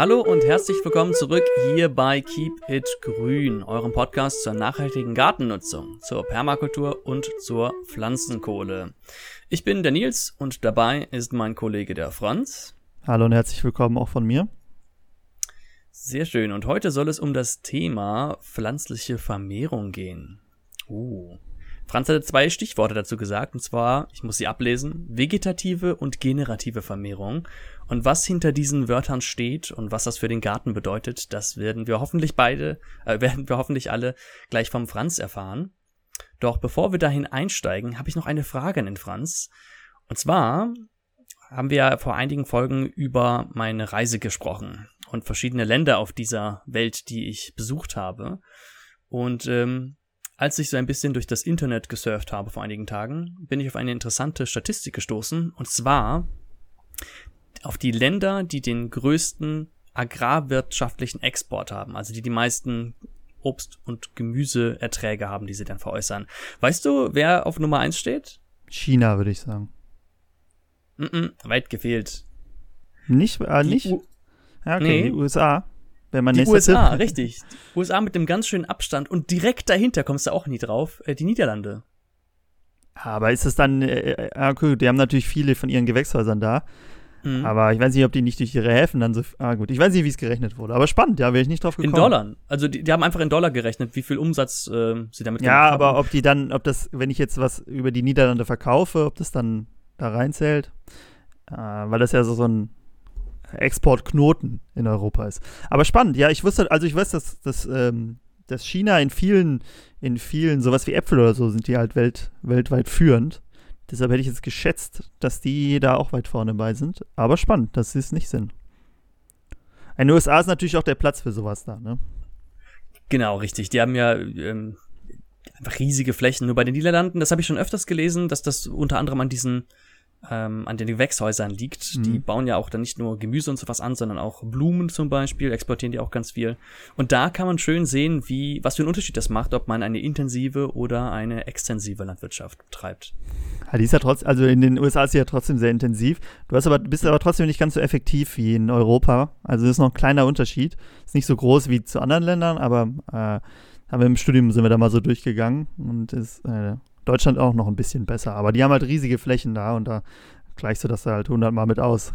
Hallo und herzlich willkommen zurück hier bei Keep It Grün, eurem Podcast zur nachhaltigen Gartennutzung, zur Permakultur und zur Pflanzenkohle. Ich bin der Nils und dabei ist mein Kollege der Franz. Hallo und herzlich willkommen auch von mir. Sehr schön. Und heute soll es um das Thema pflanzliche Vermehrung gehen. Uh. Franz hatte zwei Stichworte dazu gesagt, und zwar, ich muss sie ablesen, vegetative und generative Vermehrung. Und was hinter diesen Wörtern steht und was das für den Garten bedeutet, das werden wir hoffentlich beide, äh, werden wir hoffentlich alle gleich vom Franz erfahren. Doch bevor wir dahin einsteigen, habe ich noch eine Frage an den Franz. Und zwar haben wir vor einigen Folgen über meine Reise gesprochen und verschiedene Länder auf dieser Welt, die ich besucht habe. Und ähm, als ich so ein bisschen durch das Internet gesurft habe vor einigen Tagen, bin ich auf eine interessante Statistik gestoßen, und zwar auf die Länder, die den größten agrarwirtschaftlichen Export haben, also die die meisten Obst- und Gemüseerträge haben, die sie dann veräußern. Weißt du, wer auf Nummer eins steht? China, würde ich sagen. Mm -mm, weit gefehlt. Nicht, äh, nicht? U ja, okay, Nee. USA. Wenn man die USA, Tipp- richtig. Die USA mit einem ganz schönen Abstand und direkt dahinter kommst du auch nie drauf, äh, die Niederlande. Aber ist es dann, äh, äh, ah, okay, die haben natürlich viele von ihren Gewächshäusern da. Mhm. Aber ich weiß nicht, ob die nicht durch ihre Häfen dann so, ah gut, ich weiß nicht, wie es gerechnet wurde. Aber spannend, ja, wäre ich nicht drauf In gekommen. Dollar. Also die, die haben einfach in Dollar gerechnet, wie viel Umsatz äh, sie damit Ja, gemacht aber haben. ob die dann, ob das, wenn ich jetzt was über die Niederlande verkaufe, ob das dann da reinzählt. Äh, weil das ja so, so ein Exportknoten in Europa ist. Aber spannend, ja, ich wusste, also ich weiß, dass, dass, ähm, dass China in vielen, in vielen, sowas wie Äpfel oder so, sind die halt welt, weltweit führend. Deshalb hätte ich jetzt geschätzt, dass die da auch weit vorne bei sind. Aber spannend, dass sie es nicht sind. In den USA ist natürlich auch der Platz für sowas da, ne? Genau, richtig. Die haben ja ähm, einfach riesige Flächen. Nur bei den Niederlanden, das habe ich schon öfters gelesen, dass das unter anderem an diesen ähm, an den Gewächshäusern liegt. Mhm. Die bauen ja auch dann nicht nur Gemüse und sowas an, sondern auch Blumen zum Beispiel, exportieren die auch ganz viel. Und da kann man schön sehen, wie, was für einen Unterschied das macht, ob man eine intensive oder eine extensive Landwirtschaft betreibt. Ja, die ist ja trotzdem, also in den USA ist sie ja trotzdem sehr intensiv. Du hast aber, bist aber trotzdem nicht ganz so effektiv wie in Europa. Also das ist noch ein kleiner Unterschied. Ist nicht so groß wie zu anderen Ländern, aber äh, haben wir im Studium sind wir da mal so durchgegangen und ist äh, Deutschland auch noch ein bisschen besser. Aber die haben halt riesige Flächen da und da gleichst du das halt hundertmal mit aus.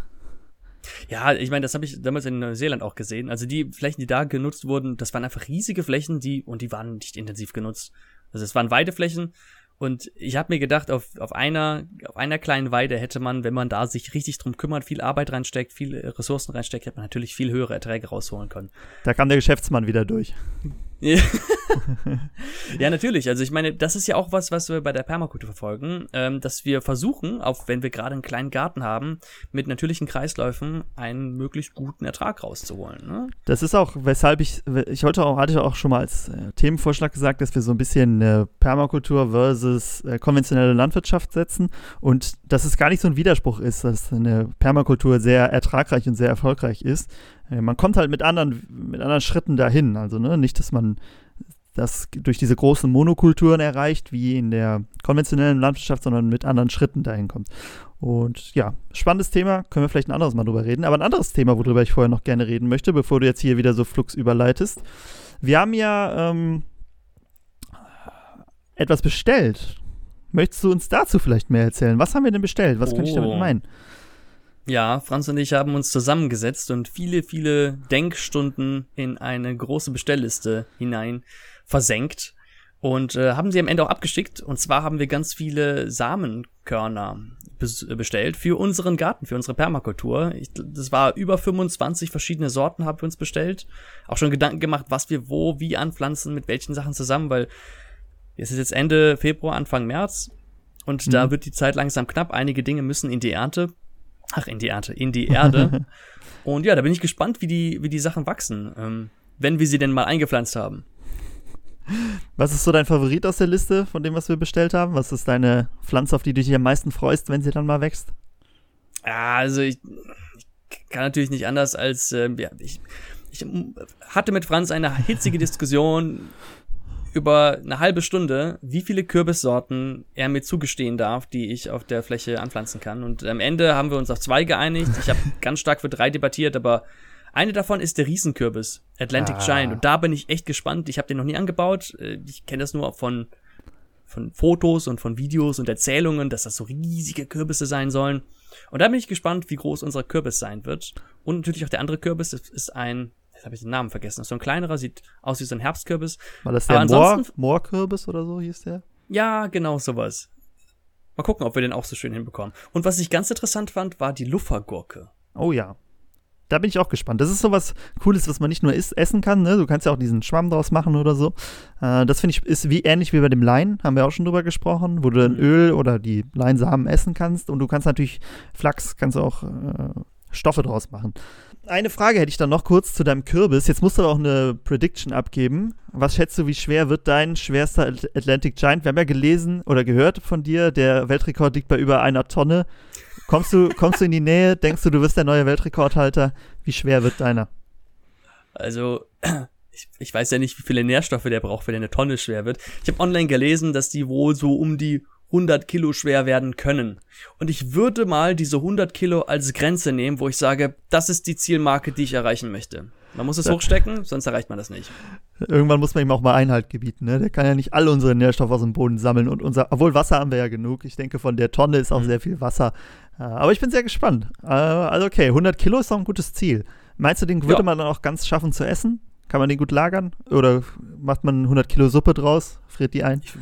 Ja, ich meine, das habe ich damals in Neuseeland auch gesehen. Also die Flächen, die da genutzt wurden, das waren einfach riesige Flächen, die und die waren nicht intensiv genutzt. Also es waren Weideflächen und ich habe mir gedacht, auf, auf einer auf einer kleinen Weide hätte man, wenn man da sich richtig drum kümmert, viel Arbeit reinsteckt, viele Ressourcen reinsteckt, hätte man natürlich viel höhere Erträge rausholen können. Da kam der Geschäftsmann wieder durch. Ja. natürlich. Also ich meine, das ist ja auch was, was wir bei der Permakultur verfolgen, ähm, dass wir versuchen, auch wenn wir gerade einen kleinen Garten haben, mit natürlichen Kreisläufen einen möglichst guten Ertrag rauszuholen. Ne? Das ist auch, weshalb ich, ich heute auch, hatte auch schon mal als äh, Themenvorschlag gesagt, dass wir so ein bisschen äh, Permakultur versus äh, konventionelle Landwirtschaft setzen und dass es gar nicht so ein Widerspruch ist, dass eine Permakultur sehr ertragreich und sehr erfolgreich ist. Äh, man kommt halt mit anderen, mit anderen Schritten dahin. Also ne, nicht, dass man das durch diese großen Monokulturen erreicht, wie in der konventionellen Landwirtschaft, sondern mit anderen Schritten dahin kommt. Und ja, spannendes Thema, können wir vielleicht ein anderes Mal drüber reden. Aber ein anderes Thema, worüber ich vorher noch gerne reden möchte, bevor du jetzt hier wieder so flux überleitest. Wir haben ja ähm, etwas bestellt. Möchtest du uns dazu vielleicht mehr erzählen? Was haben wir denn bestellt? Was könnte ich damit Oh. meinen? Ja, Franz und ich haben uns zusammengesetzt und viele, viele Denkstunden in eine große Bestellliste hinein versenkt und äh, haben sie am Ende auch abgeschickt. Und zwar haben wir ganz viele Samenkörner bes bestellt für unseren Garten, für unsere Permakultur. Ich, das war über 25 verschiedene Sorten haben wir uns bestellt. Auch schon Gedanken gemacht, was wir wo, wie anpflanzen, mit welchen Sachen zusammen, weil es ist jetzt Ende Februar, Anfang März und da Mhm. wird die Zeit langsam knapp. Einige Dinge müssen in die Ernte. Ach, in die Ernte, in die Erde. und ja, da bin ich gespannt, wie die, wie die Sachen wachsen, ähm, wenn wir sie denn mal eingepflanzt haben. Was ist so dein Favorit aus der Liste von dem, was wir bestellt haben? Was ist deine Pflanze, auf die du dich am meisten freust, wenn sie dann mal wächst? Ja, also ich, ich kann natürlich nicht anders als ähm, ja, ich, ich hatte mit Franz eine hitzige Diskussion über eine halbe Stunde, wie viele Kürbissorten er mir zugestehen darf, die ich auf der Fläche anpflanzen kann. Und am Ende haben wir uns auf zwei geeinigt. Ich habe ganz stark für drei debattiert, aber Eine davon ist der Riesenkürbis, Atlantic Ah. Giant. Und da bin ich echt gespannt. Ich habe den noch nie angebaut. Äh, Ich kenne das nur von, von Fotos und von Videos und Erzählungen, dass das so riesige Kürbisse sein sollen. Und da bin ich gespannt, wie groß unser Kürbis sein wird. Und natürlich auch der andere Kürbis, das ist ein, jetzt habe ich den Namen vergessen, das ist so ein kleinerer, sieht aus wie so ein Herbstkürbis. War das der Moor, Moorkürbis oder so hieß der? Ja, genau sowas. Mal gucken, ob wir den auch so schön hinbekommen. Und was ich ganz interessant fand, war die Luffergurke. Oh ja. Da bin ich auch gespannt. Das ist sowas Cooles, was man nicht nur isst, essen kann. Ne? Du kannst ja auch diesen Schwamm draus machen oder so. Äh, das finde ich ist wie ähnlich wie bei dem Lein, haben wir auch schon drüber gesprochen, wo du dann Mhm. Öl oder die Leinsamen essen kannst. Und du kannst natürlich Flachs, kannst du auch äh, Stoffe draus machen. Eine Frage hätte ich dann noch kurz zu deinem Kürbis. Jetzt musst du auch eine Prediction abgeben. Was schätzt du, wie schwer wird dein schwerster At- Atlantic Giant? Wir haben ja gelesen oder gehört von dir, der Weltrekord liegt bei über einer Tonne. Kommst du, kommst du in die Nähe? Denkst du, du wirst der neue Weltrekordhalter? Wie schwer wird deiner? Also, ich, ich weiß ja nicht, wie viele Nährstoffe der braucht, wenn er eine Tonne schwer wird. Ich habe online gelesen, dass die wohl so um die 100 Kilo schwer werden können. Und ich würde mal diese 100 Kilo als Grenze nehmen, wo ich sage, das ist die Zielmarke, die ich erreichen möchte. Man muss es hochstecken, sonst erreicht man das nicht. Irgendwann muss man ihm auch mal Einhalt gebieten. Ne? Der kann ja nicht alle unsere Nährstoffe aus dem Boden sammeln. Und unser, obwohl Wasser haben wir ja genug. Ich denke, von der Tonne ist auch Mhm. sehr viel Wasser. Aber ich bin sehr gespannt. Äh, also okay, 100 Kilo ist doch ein gutes Ziel. Meinst du, den würde Ja. man dann auch ganz schaffen zu essen? Kann man den gut lagern? Oder macht man 100 Kilo Suppe draus, friert die ein? Ich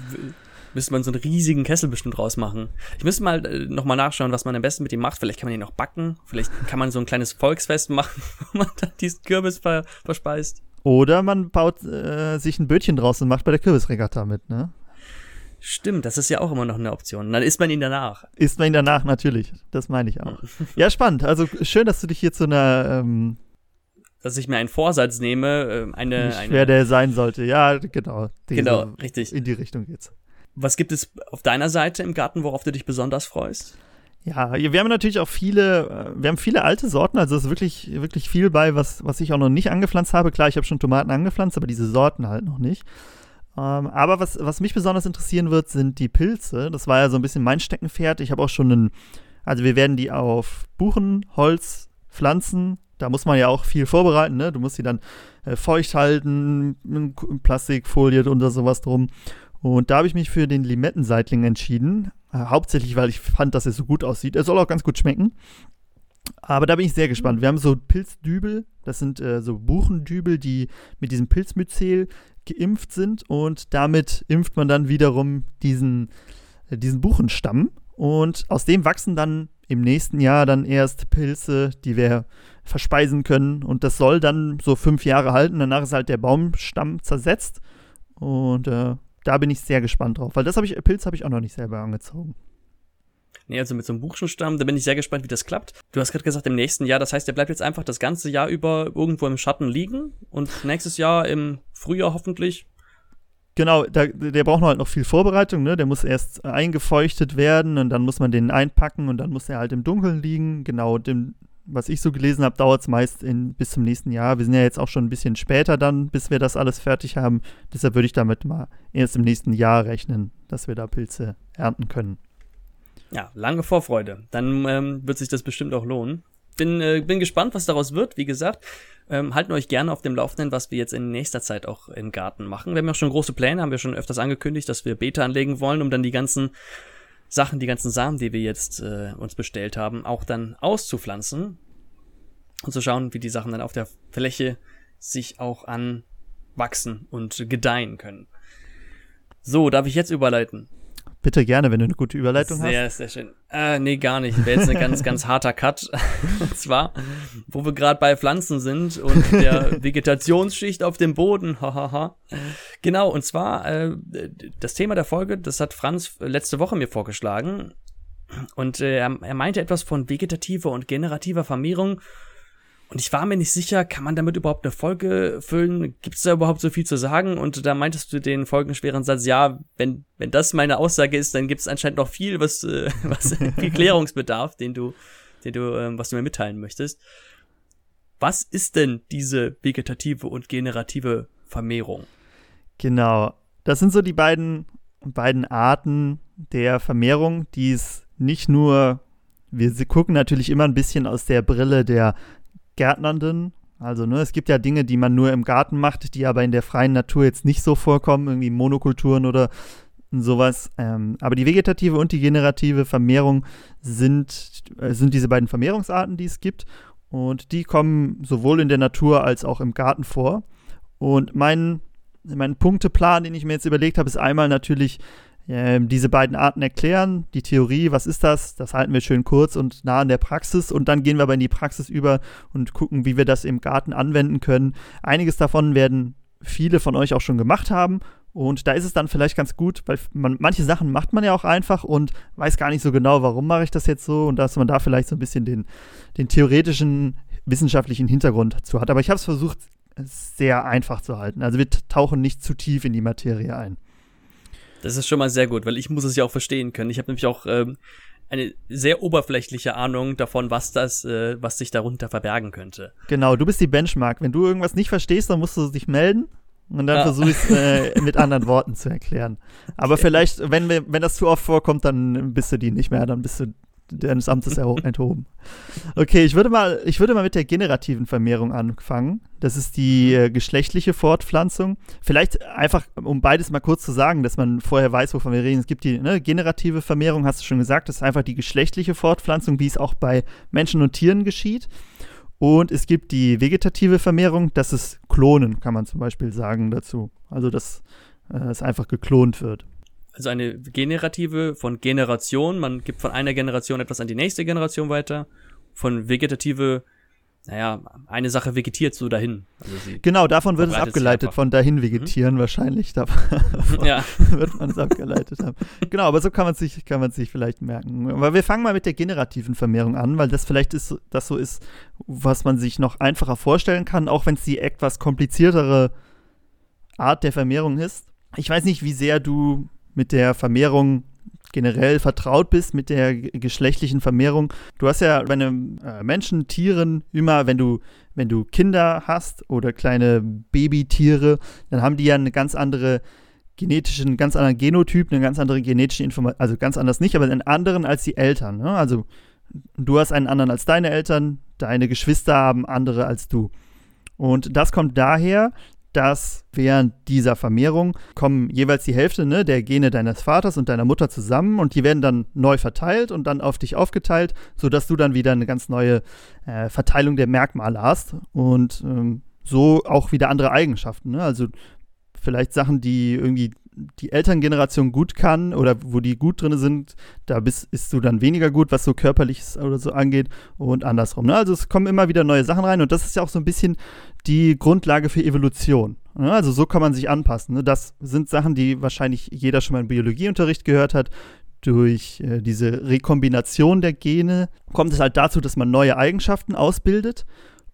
müsste man so einen riesigen Kessel bestimmt rausmachen. Ich müsste mal äh, noch mal nachschauen, was man am besten mit ihm macht. Vielleicht kann man ihn noch backen. Vielleicht kann man so ein kleines Volksfest machen, wo man dann diesen Kürbis ver verspeist. Oder man baut äh, sich ein Bötchen draus und macht bei der Kürbisregatta mit, ne? Stimmt, das ist ja auch immer noch eine Option. Dann isst man ihn danach. Isst man ihn danach natürlich. Das meine ich auch. ja, spannend. Also schön, dass du dich hier zu einer ähm, Dass ich mir einen Vorsatz nehme, äh, eine, eine schwer der sein sollte. Ja, genau. Diese- Genau, richtig. In die Richtung geht's. Was gibt es auf deiner Seite im Garten, worauf du dich besonders freust? Ja, wir haben natürlich auch viele, äh, wir haben viele alte Sorten, also es ist wirklich, wirklich viel bei, was, was ich auch noch nicht angepflanzt habe. Klar, ich habe schon Tomaten angepflanzt, aber diese Sorten halt noch nicht. Ähm, aber was, was mich besonders interessieren wird, sind die Pilze. Das war ja so ein bisschen mein Steckenpferd. Ich habe auch schon einen, also wir werden die auf Buchen, Holz, Pflanzen. Da muss man ja auch viel vorbereiten, ne? Du musst die dann äh, feucht halten, Plastikfolie oder sowas drum. Und da habe ich mich für den Limettenseitling entschieden. Äh, hauptsächlich, weil ich fand, dass er so gut aussieht. Er soll auch ganz gut schmecken. Aber da bin ich sehr gespannt. Wir haben so Pilzdübel, das sind äh, so Buchendübel, die mit diesem Pilzmyzel geimpft sind und damit impft man dann wiederum diesen, äh, diesen Buchenstamm und aus dem wachsen dann im nächsten Jahr dann erst Pilze, die wir verspeisen können und das soll dann so fünf Jahre halten. Danach ist halt der Baumstamm zersetzt und äh, da bin ich sehr gespannt drauf, weil das habe ich Pilz habe ich auch noch nicht selber angezogen. Nee, also mit so einem Buchstamm, da bin ich sehr gespannt, wie das klappt. Du hast gerade gesagt, im nächsten Jahr, das heißt, der bleibt jetzt einfach das ganze Jahr über irgendwo im Schatten liegen und nächstes Jahr im Frühjahr hoffentlich. Genau, da, der braucht noch halt noch viel Vorbereitung, ne? Der muss erst eingefeuchtet werden und dann muss man den einpacken und dann muss er halt im Dunkeln liegen. Genau, dem, was ich so gelesen habe, dauert es meist in, bis zum nächsten Jahr. Wir sind ja jetzt auch schon ein bisschen später dann, bis wir das alles fertig haben. Deshalb würde ich damit mal erst im nächsten Jahr rechnen, dass wir da Pilze ernten können. Ja, lange Vorfreude. Dann ähm, wird sich das bestimmt auch lohnen. Bin, äh, bin gespannt, was daraus wird. Wie gesagt, ähm, halten euch gerne auf dem Laufenden, was wir jetzt in nächster Zeit auch im Garten machen. Wir haben ja schon große Pläne, haben wir schon öfters angekündigt, dass wir Beete anlegen wollen, um dann die ganzen Sachen, die ganzen Samen, die wir jetzt äh, uns bestellt haben, auch dann auszupflanzen und zu schauen, wie die Sachen dann auf der Fläche sich auch anwachsen und gedeihen können. So, darf ich jetzt überleiten? Bitte gerne, wenn du eine gute Überleitung sehr, Sehr, schön. Äh, nee, gar nicht. Wäre jetzt ein ganz, ganz harter Cut. und zwar, wo wir gerade bei Pflanzen sind und der Vegetationsschicht auf dem Boden. Hahaha. genau, und zwar, äh, das Thema der Folge, das hat Franz letzte Woche mir vorgeschlagen. Und äh, er, er meinte etwas von vegetativer und generativer Vermehrung. Und ich war mir nicht sicher, kann man damit überhaupt eine Folge füllen? Gibt es da überhaupt so viel zu sagen? Und da meintest du den folgenschweren Satz, ja, wenn, wenn das meine Aussage ist, dann gibt es anscheinend noch viel, was, äh, was viel Klärungsbedarf, den du, den du, ähm, was du mir mitteilen möchtest. Was ist denn diese vegetative und generative Vermehrung? Genau. Das sind so die beiden, beiden Arten der Vermehrung, die es nicht nur, wir gucken natürlich immer ein bisschen aus der Brille der Gärtnernden, Also, ne, es gibt ja Dinge, die man nur im Garten macht, die aber in der freien Natur jetzt nicht so vorkommen, irgendwie Monokulturen oder sowas. Ähm, aber die vegetative und die generative Vermehrung sind, äh, sind diese beiden Vermehrungsarten, die es gibt. Und die kommen sowohl in der Natur als auch im Garten vor. Und mein, mein Punkteplan, den ich mir jetzt überlegt habe, ist einmal natürlich äh, diese beiden Arten erklären, die Theorie, was ist das? Das halten wir schön kurz und nah an der Praxis. Und dann gehen wir aber in die Praxis über und gucken, wie wir das im Garten anwenden können. Einiges davon werden viele von euch auch schon gemacht haben und da ist es dann vielleicht ganz gut, weil man, manche Sachen macht man ja auch einfach und weiß gar nicht so genau, warum mache ich das jetzt so und dass man da vielleicht so ein bisschen den, den theoretischen, wissenschaftlichen Hintergrund dazu hat. Aber ich habe es versucht, sehr einfach zu halten. Also wir tauchen nicht zu tief in die Materie ein. Das ist schon mal sehr gut, weil ich muss es ja auch verstehen können. Ich habe nämlich auch ähm, eine sehr oberflächliche Ahnung davon, was das, äh, was sich darunter verbergen könnte. Genau, du bist die Benchmark. Wenn du irgendwas nicht verstehst, dann musst du dich melden und dann ja. versuche ich es äh, mit anderen Worten zu erklären. Aber okay. vielleicht, wenn, wenn das zu oft vorkommt, dann bist du die nicht mehr, dann bist du deines Amtes enthoben. Okay, ich würde mal, ich würde mal mit der generativen Vermehrung anfangen. Das ist die äh, geschlechtliche Fortpflanzung. Vielleicht einfach, um beides mal kurz zu sagen, dass man vorher weiß, wovon wir reden. Es gibt die ne, generative Vermehrung, hast du schon gesagt, das ist einfach die geschlechtliche Fortpflanzung, wie es auch bei Menschen und Tieren geschieht. Und es gibt die vegetative Vermehrung, das ist Klonen, kann man zum Beispiel sagen dazu. Also, dass äh, es einfach geklont wird. Also eine generative von Generation, man gibt von einer Generation etwas an die nächste Generation weiter. Von vegetative naja, eine Sache vegetiert so dahin. Also genau, davon wird es abgeleitet, von dahin vegetieren mhm. wahrscheinlich. Davon ja. wird man es abgeleitet haben. Genau, aber so kann man sich, kann man sich vielleicht merken. Aber wir fangen mal mit der generativen Vermehrung an, weil das vielleicht ist, das so ist, was man sich noch einfacher vorstellen kann, auch wenn es die etwas kompliziertere Art der Vermehrung ist. Ich weiß nicht, wie sehr du mit der Vermehrung generell vertraut bist mit der geschlechtlichen Vermehrung. Du hast ja bei äh, Menschen, Tieren immer, wenn du, wenn du Kinder hast oder kleine Babytiere, dann haben die ja eine ganz andere genetische, einen ganz anderen Genotyp, eine ganz andere genetische Information, also ganz anders nicht, aber einen anderen als die Eltern. Ne? Also du hast einen anderen als deine Eltern, deine Geschwister haben andere als du. Und das kommt daher, dass während dieser Vermehrung kommen jeweils die Hälfte ne, der Gene deines Vaters und deiner Mutter zusammen und die werden dann neu verteilt und dann auf dich aufgeteilt, sodass du dann wieder eine ganz neue äh, Verteilung der Merkmale hast und ähm, so auch wieder andere Eigenschaften. Ne? Also vielleicht Sachen, die irgendwie die Elterngeneration gut kann oder wo die gut drin sind, da bist, bist du dann weniger gut, was so körperliches oder so angeht und andersrum. Ne? Also es kommen immer wieder neue Sachen rein und das ist ja auch so ein bisschen die Grundlage für Evolution. Ne? Also so kann man sich anpassen. Ne? Das sind Sachen, die wahrscheinlich jeder schon mal im Biologieunterricht gehört hat. Durch äh, diese Rekombination der Gene kommt es halt dazu, dass man neue Eigenschaften ausbildet.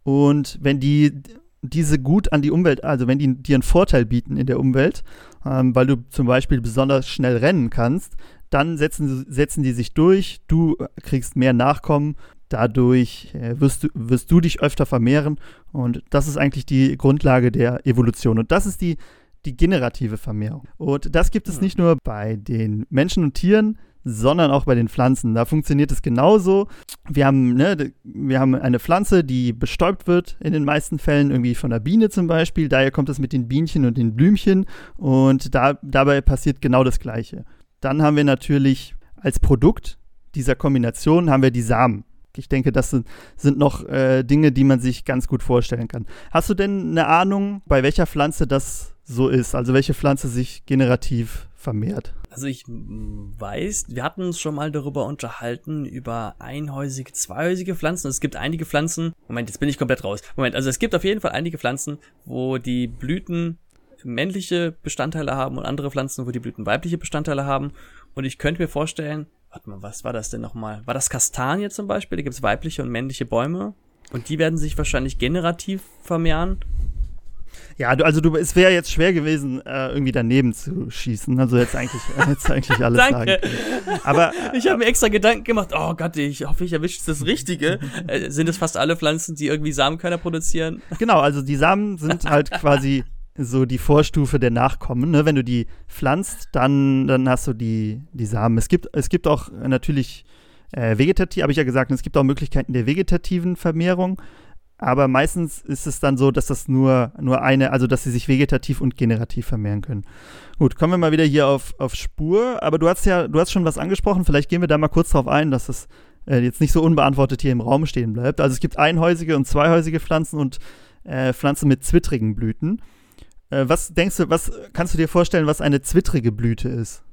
Und wenn die diese gut an die Umwelt, also wenn die dir einen Vorteil bieten in der Umwelt, ähm, weil du zum Beispiel besonders schnell rennen kannst, dann setzen, setzen die sich durch, du kriegst mehr Nachkommen, dadurch äh, wirst, du, wirst du dich öfter vermehren und das ist eigentlich die Grundlage der Evolution und das ist die, die generative Vermehrung. Und das gibt es nicht nur bei den Menschen und Tieren, sondern auch bei den Pflanzen. Da funktioniert es genauso. Wir haben, ne, wir haben eine Pflanze, die bestäubt wird in den meisten Fällen, irgendwie von der Biene zum Beispiel. Daher kommt es mit den Bienchen und den Blümchen und da, dabei passiert genau das Gleiche. Dann haben wir natürlich als Produkt dieser Kombination haben wir die Samen. Ich denke, das sind, sind noch äh, Dinge, die man sich ganz gut vorstellen kann. Hast du denn eine Ahnung, bei welcher Pflanze das so ist? Also welche Pflanze sich generativ vermehrt? Also ich weiß, wir hatten uns schon mal darüber unterhalten, über einhäusige, zweihäusige Pflanzen. Es gibt einige Pflanzen, Moment, jetzt bin ich komplett raus. Moment, also es gibt auf jeden Fall einige Pflanzen, wo die Blüten männliche Bestandteile haben und andere Pflanzen, wo die Blüten weibliche Bestandteile haben. Und ich könnte mir vorstellen, warte mal, was war das denn nochmal? War das Kastanie zum Beispiel? Da gibt es weibliche und männliche Bäume. Und die werden sich wahrscheinlich generativ vermehren. Ja, du, also du, es wäre jetzt schwer gewesen, äh, irgendwie daneben zu schießen. Also jetzt eigentlich, äh, jetzt eigentlich alles Danke. sagen. Aber ich habe mir extra Gedanken gemacht. Oh Gott, ich hoffe, ich erwische das Richtige. äh, sind es fast alle Pflanzen, die irgendwie Samenkörner produzieren? Genau, also die Samen sind halt quasi so die Vorstufe der Nachkommen. Ne? Wenn du die pflanzt, dann, dann hast du die, die Samen. Es gibt, es gibt auch natürlich äh, vegetativ, habe ich ja gesagt, es gibt auch Möglichkeiten der vegetativen Vermehrung. Aber meistens ist es dann so, dass das nur, nur eine, also dass sie sich vegetativ und generativ vermehren können. Gut, kommen wir mal wieder hier auf, auf Spur, aber du hast ja, du hast schon was angesprochen, vielleicht gehen wir da mal kurz drauf ein, dass das äh, jetzt nicht so unbeantwortet hier im Raum stehen bleibt. Also es gibt einhäusige und zweihäusige Pflanzen und äh, Pflanzen mit zwittrigen Blüten. Äh, was denkst du, was kannst du dir vorstellen, was eine zwittrige Blüte ist?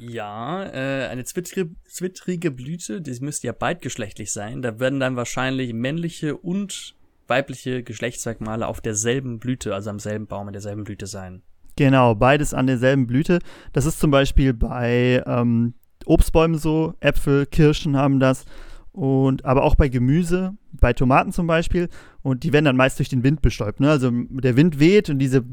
Ja, äh, eine zwittrige, zwittrige Blüte, die müsste ja beidgeschlechtlich sein. Da werden dann wahrscheinlich männliche und weibliche Geschlechtsmerkmale auf derselben Blüte, also am selben Baum in derselben Blüte sein. Genau, beides an derselben Blüte. Das ist zum Beispiel bei ähm, Obstbäumen so, Äpfel, Kirschen haben das. Und aber auch bei Gemüse, bei Tomaten zum Beispiel. Und die werden dann meist durch den Wind bestäubt. Ne? Also der Wind weht und diese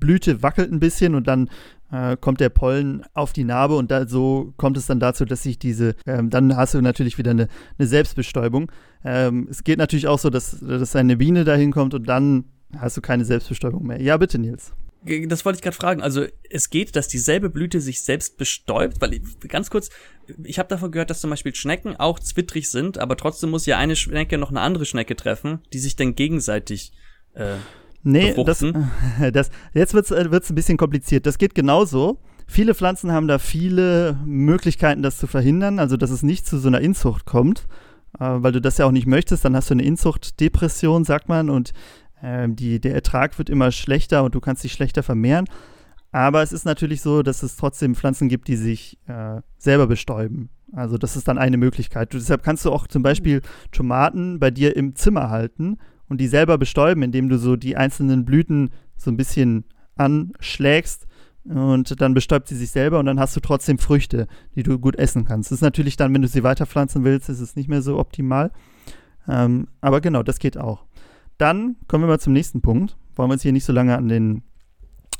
Blüte wackelt ein bisschen und dann äh, kommt der Pollen auf die Narbe und da, so kommt es dann dazu, dass sich diese, ähm, dann hast du natürlich wieder eine, eine Selbstbestäubung. Ähm, es geht natürlich auch so, dass, dass eine Biene dahin kommt und dann hast du keine Selbstbestäubung mehr. Ja, bitte, Nils. Das wollte ich gerade fragen. Also es geht, dass dieselbe Blüte sich selbst bestäubt, weil ganz kurz, ich habe davon gehört, dass zum Beispiel Schnecken auch zwittrig sind, aber trotzdem muss ja eine Schnecke noch eine andere Schnecke treffen, die sich dann gegenseitig äh, Nee, das, das, jetzt wird's äh, wird's ein bisschen kompliziert. Das geht genauso. Viele Pflanzen haben da viele Möglichkeiten, das zu verhindern, also dass es nicht zu so einer Inzucht kommt, äh, weil du das ja auch nicht möchtest. Dann hast du eine Inzuchtdepression, sagt man, und äh, die, der Ertrag wird immer schlechter und du kannst dich schlechter vermehren. Aber es ist natürlich so, dass es trotzdem Pflanzen gibt, die sich äh, selber bestäuben. Also das ist dann eine Möglichkeit. Du, deshalb kannst du auch zum Beispiel Tomaten bei dir im Zimmer halten und die selber bestäuben, indem du so die einzelnen Blüten so ein bisschen anschlägst und dann bestäubt sie sich selber und dann hast du trotzdem Früchte, die du gut essen kannst. Das ist natürlich dann, wenn du sie weiterpflanzen willst, ist es nicht mehr so optimal. Ähm, aber genau, das geht auch. Dann kommen wir mal zum nächsten Punkt. Wollen wir uns hier nicht so lange an den,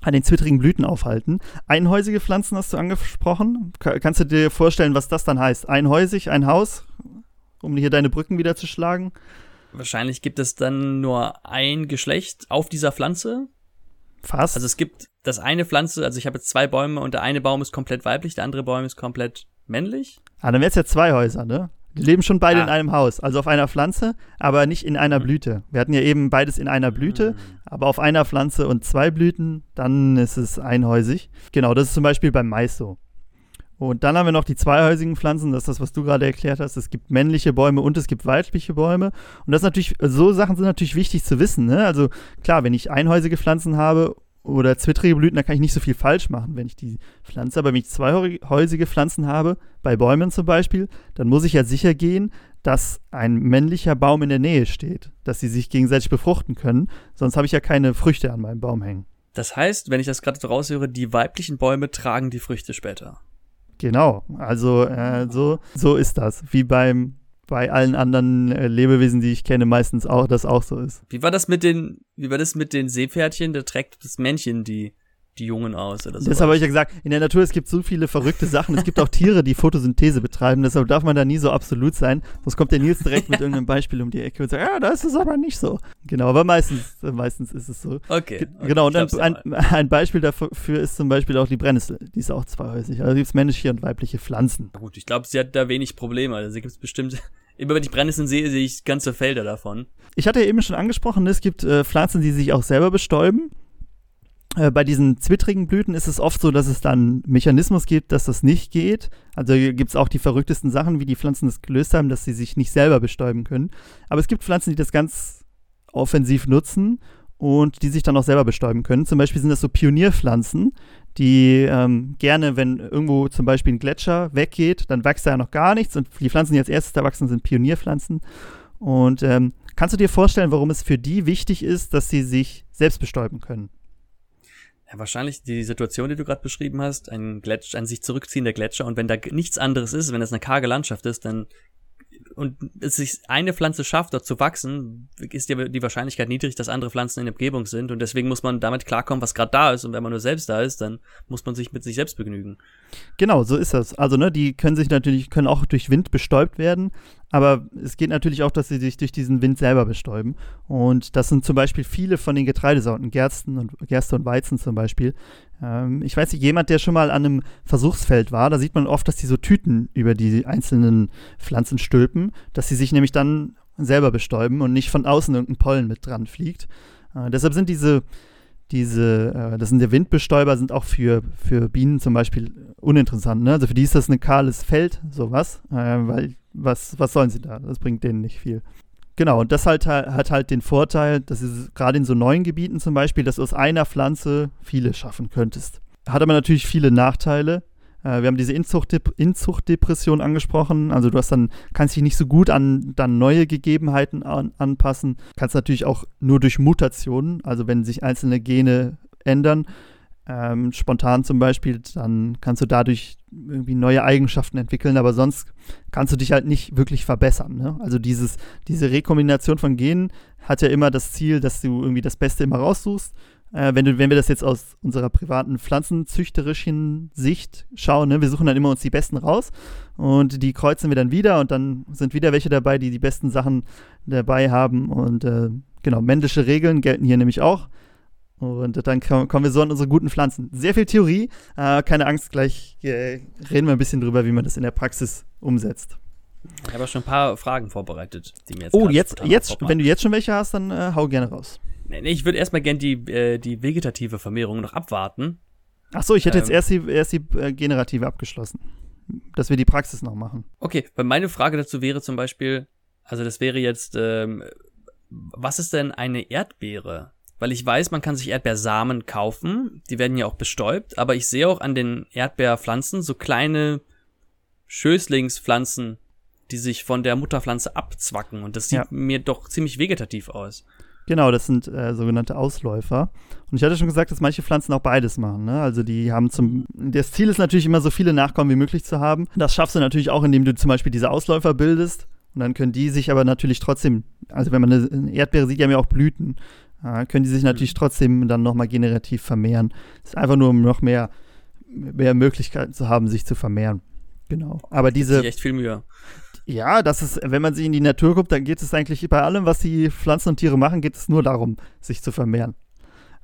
an den zwittrigen Blüten aufhalten. Einhäusige Pflanzen hast du angesprochen. kannst du dir vorstellen, was das dann heißt? Einhäusig, ein Haus, um hier deine Brücken wieder zu schlagen? Wahrscheinlich gibt es dann nur ein Geschlecht auf dieser Pflanze. Fast. Also es gibt das eine Pflanze, also ich habe jetzt zwei Bäume und der eine Baum ist komplett weiblich, der andere Baum ist komplett männlich. Ah, dann wäre es ja zwei Häuser, ne? Die leben schon beide ah. in einem Haus, also auf einer Pflanze, aber nicht in einer hm. Blüte. Wir hatten ja eben beides in einer Blüte, hm. aber auf einer Pflanze und zwei Blüten, dann ist es einhäusig. Genau, das ist zum Beispiel beim Mais so. Und dann haben wir noch die zweihäusigen Pflanzen, das ist das, was du gerade erklärt hast. Es gibt männliche Bäume und es gibt weibliche Bäume. Und das ist natürlich, so Sachen sind natürlich wichtig zu wissen. Ne? Also klar, wenn ich einhäusige Pflanzen habe oder zwittrige Blüten, dann kann ich nicht so viel falsch machen, wenn ich die pflanze. Aber wenn ich zweihäusige Pflanzen habe, bei Bäumen zum Beispiel, dann muss ich ja sicher gehen, dass ein männlicher Baum in der Nähe steht, dass sie sich gegenseitig befruchten können. Sonst habe ich ja keine Früchte an meinem Baum hängen. Das heißt, wenn ich das gerade so raushöre, die weiblichen Bäume tragen die Früchte später. Genau, also äh, so, so ist das. Wie beim bei allen anderen äh, Lebewesen, die ich kenne, meistens auch, das auch so ist. Wie war das mit den, wie war das mit den Seepferdchen? Da trägt das Männchen die die Jungen aus oder so. Deshalb habe ich ja gesagt, in der Natur es gibt so viele verrückte Sachen. Es gibt auch Tiere, die Photosynthese betreiben. Deshalb darf man da nie so absolut sein. Sonst kommt der Nils direkt mit irgendeinem Beispiel um die Ecke und sagt, ja, da ist es aber nicht so. Genau, aber meistens, meistens ist es so. Okay. okay genau, und ein, ein, ein, Beispiel dafür ist zum Beispiel auch die Brennnessel. Die ist auch zweihäusig. Also gibt es männliche und weibliche Pflanzen. Gut, ich glaube, sie hat da wenig Probleme. Also gibt es bestimmt Immer wenn ich Brennnesseln sehe, sehe ich ganze Felder davon. Ich hatte ja eben schon angesprochen, es gibt äh, Pflanzen, die sich auch selber bestäuben. Äh, bei diesen zwittrigen Blüten ist es oft so, dass es dann Mechanismus gibt, dass das nicht geht. Also gibt es auch die verrücktesten Sachen, wie die Pflanzen das gelöst haben, dass sie sich nicht selber bestäuben können. Aber es gibt Pflanzen, die das ganz offensiv nutzen und die sich dann auch selber bestäuben können. Zum Beispiel sind das so Pionierpflanzen, die ähm, gerne, wenn irgendwo zum Beispiel ein Gletscher weggeht, dann wächst da ja noch gar nichts und die Pflanzen, die als erstes da wachsen, sind Pionierpflanzen. Und ähm, kannst du dir vorstellen, warum es für die wichtig ist, dass sie sich selbst bestäuben können? Ja, wahrscheinlich die Situation, die du gerade beschrieben hast, ein Gletscher, ein sich zurückziehender Gletscher. Und wenn da nichts anderes ist, wenn das eine karge Landschaft ist, dann und es sich eine Pflanze schafft, dort zu wachsen, ist ja die Wahrscheinlichkeit niedrig, dass andere Pflanzen in der Umgebung sind. Und deswegen muss man damit klarkommen, was gerade da ist. Und wenn man nur selbst da ist, dann muss man sich mit sich selbst begnügen. Genau, so ist das. Also, ne, die können sich natürlich, können auch durch Wind bestäubt werden. Aber es geht natürlich auch, dass sie sich durch diesen Wind selber bestäuben. Und das sind zum Beispiel viele von den Getreidesorten, Gersten und Gerste und Weizen zum Beispiel. Ähm, ich weiß nicht, jemand, der schon mal an einem Versuchsfeld war, da sieht man oft, dass die so Tüten über die einzelnen Pflanzen stülpen, dass sie sich nämlich dann selber bestäuben und nicht von außen irgendein Pollen mit dran fliegt. Äh, deshalb sind diese, diese, äh, das sind der Windbestäuber, sind auch für, für Bienen zum Beispiel uninteressant. Ne? Also für die ist das ein kahles Feld, sowas, äh, weil was, was sollen sie da? Das bringt denen nicht viel. Genau, und das halt, hat halt den Vorteil, dass du gerade in so neuen Gebieten zum Beispiel, dass du aus einer Pflanze viele schaffen könntest. Hat aber natürlich viele Nachteile. Äh, wir haben diese Inzuchtdep Inzuchtdepression angesprochen. Also du hast dann, kannst dich nicht so gut an dann neue Gegebenheiten an, anpassen. Kannst natürlich auch nur durch Mutationen, also wenn sich einzelne Gene ändern, ähm, spontan zum Beispiel, dann kannst du dadurch irgendwie neue Eigenschaften entwickeln, aber sonst kannst du dich halt nicht wirklich verbessern. Ne? Also dieses, diese Rekombination von Genen hat ja immer das Ziel, dass du irgendwie das Beste immer raussuchst äh, wenn, du, wenn wir das jetzt aus unserer privaten pflanzenzüchterischen Sicht schauen, ne, wir suchen dann immer uns die besten raus und die kreuzen wir dann wieder und dann sind wieder welche dabei, die die besten Sachen dabei haben und äh, genau, männliche Regeln gelten hier nämlich auch. Und dann kommen wir so an unsere guten Pflanzen. Sehr viel Theorie, äh, keine Angst, gleich äh, reden wir ein bisschen drüber, wie man das in der Praxis umsetzt. Ich habe schon ein paar Fragen vorbereitet, die mir jetzt Oh, jetzt, jetzt wenn du jetzt schon welche hast, dann äh, hau gerne raus. Ich würde erstmal gerne die, äh, die vegetative Vermehrung noch abwarten. Ach so, ich hätte ähm, jetzt erst die, erst die äh, generative abgeschlossen. Dass wir die Praxis noch machen. Okay, weil meine Frage dazu wäre zum Beispiel, also das wäre jetzt, ähm, was ist denn eine Erdbeere? Weil ich weiß, man kann sich Erdbeersamen kaufen, die werden ja auch bestäubt, aber ich sehe auch an den Erdbeerpflanzen so kleine Schößlingspflanzen, die sich von der Mutterpflanze abzwacken und das sieht ja. mir doch ziemlich vegetativ aus. Genau, das sind äh, sogenannte Ausläufer. Und ich hatte schon gesagt, dass manche Pflanzen auch beides machen. Ne? Also die haben zum. Das Ziel ist natürlich immer, so viele Nachkommen wie möglich zu haben. Das schaffst du natürlich auch, indem du zum Beispiel diese Ausläufer bildest. Und dann können die sich aber natürlich trotzdem, also wenn man eine Erdbeere sieht, die haben ja auch Blüten, äh, können die sich natürlich trotzdem dann nochmal generativ vermehren. Das ist einfach nur, um noch mehr, mehr Möglichkeiten zu haben, sich zu vermehren. Genau. Aber diese. echt viel Mühe. Ja, das ist, wenn man sich in die Natur guckt, dann geht es eigentlich bei allem, was die Pflanzen und Tiere machen, geht es nur darum, sich zu vermehren.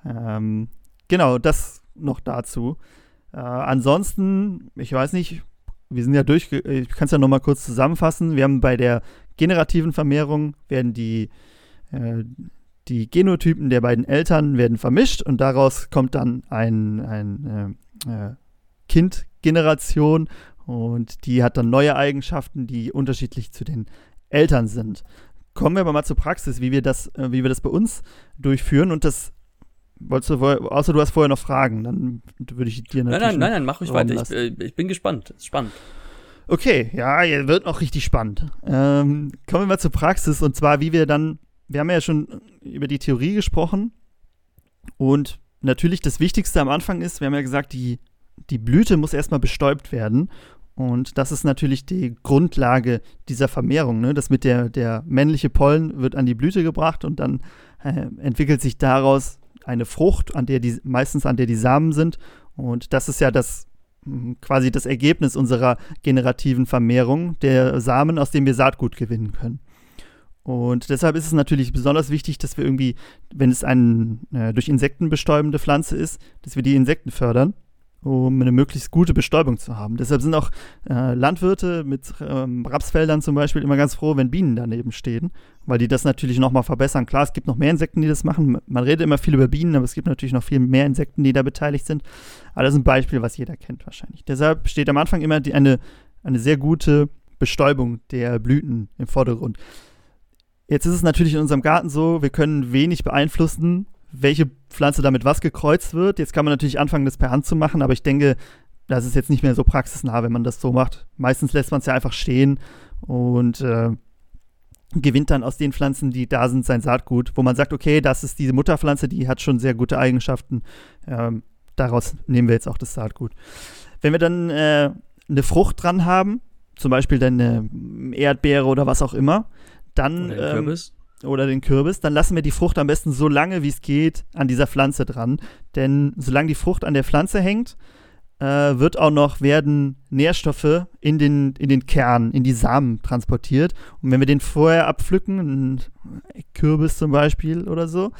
Ähm, genau, das noch dazu. Äh, ansonsten, ich weiß nicht, wir sind ja durch, ich kann es ja nochmal kurz zusammenfassen. Wir haben bei der generativen Vermehrung werden die, äh, die Genotypen der beiden Eltern werden vermischt und daraus kommt dann ein, ein äh, äh Kindgeneration und die hat dann neue Eigenschaften, die unterschiedlich zu den Eltern sind. Kommen wir aber mal zur Praxis, wie wir das, äh, wie wir das bei uns durchführen. Und das wolltest du, außer du hast vorher noch Fragen, dann würde ich dir natürlich. Nein, nein, nein, nein mach ruhig weiter. Ich, äh, ich, bin gespannt. ist spannend. Okay, ja, wird noch richtig spannend. Ähm, kommen wir mal zur Praxis und zwar, wie wir dann, wir haben ja schon über die Theorie gesprochen und natürlich das Wichtigste am Anfang ist, wir haben ja gesagt, die, die Blüte muss erstmal bestäubt werden und das ist natürlich die Grundlage dieser Vermehrung. Ne? Das mit der, der männliche Pollen wird an die Blüte gebracht und dann äh, entwickelt sich daraus eine Frucht, an der die, meistens an der die Samen sind. Und das ist ja das hm, quasi das Ergebnis unserer generativen Vermehrung, der Samen, aus dem wir Saatgut gewinnen können. Und deshalb ist es natürlich besonders wichtig, dass wir irgendwie, wenn es eine äh, durch Insekten bestäubende Pflanze ist, dass wir die Insekten fördern um eine möglichst gute Bestäubung zu haben. Deshalb sind auch äh, Landwirte mit ähm, Rapsfeldern zum Beispiel immer ganz froh, wenn Bienen daneben stehen, weil die das natürlich nochmal verbessern. Klar, es gibt noch mehr Insekten, die das machen. Man redet immer viel über Bienen, aber es gibt natürlich noch viel mehr Insekten, die da beteiligt sind. Aber das ist ein Beispiel, was jeder kennt wahrscheinlich. Deshalb steht am Anfang immer die, eine, eine sehr gute Bestäubung der Blüten im Vordergrund. Jetzt ist es natürlich in unserem Garten so, wir können wenig beeinflussen, welche Pflanze damit was gekreuzt wird. Jetzt kann man natürlich anfangen, das per Hand zu machen, aber ich denke, das ist jetzt nicht mehr so praxisnah, wenn man das so macht. Meistens lässt man es ja einfach stehen und äh, gewinnt dann aus den Pflanzen, die da sind, sein Saatgut, wo man sagt, okay, das ist diese Mutterpflanze, die hat schon sehr gute Eigenschaften. Ähm, daraus nehmen wir jetzt auch das Saatgut. Wenn wir dann äh, eine Frucht dran haben, zum Beispiel dann eine Erdbeere oder was auch immer, dann. Oder ähm, Kürbis oder den Kürbis, dann lassen wir die Frucht am besten so lange, wie es geht, an dieser Pflanze dran. Denn solange die Frucht an der Pflanze hängt, äh, wird auch noch, werden Nährstoffe in den, in den Kern, in die Samen transportiert. Und wenn wir den vorher abpflücken, Kürbis zum Beispiel oder so,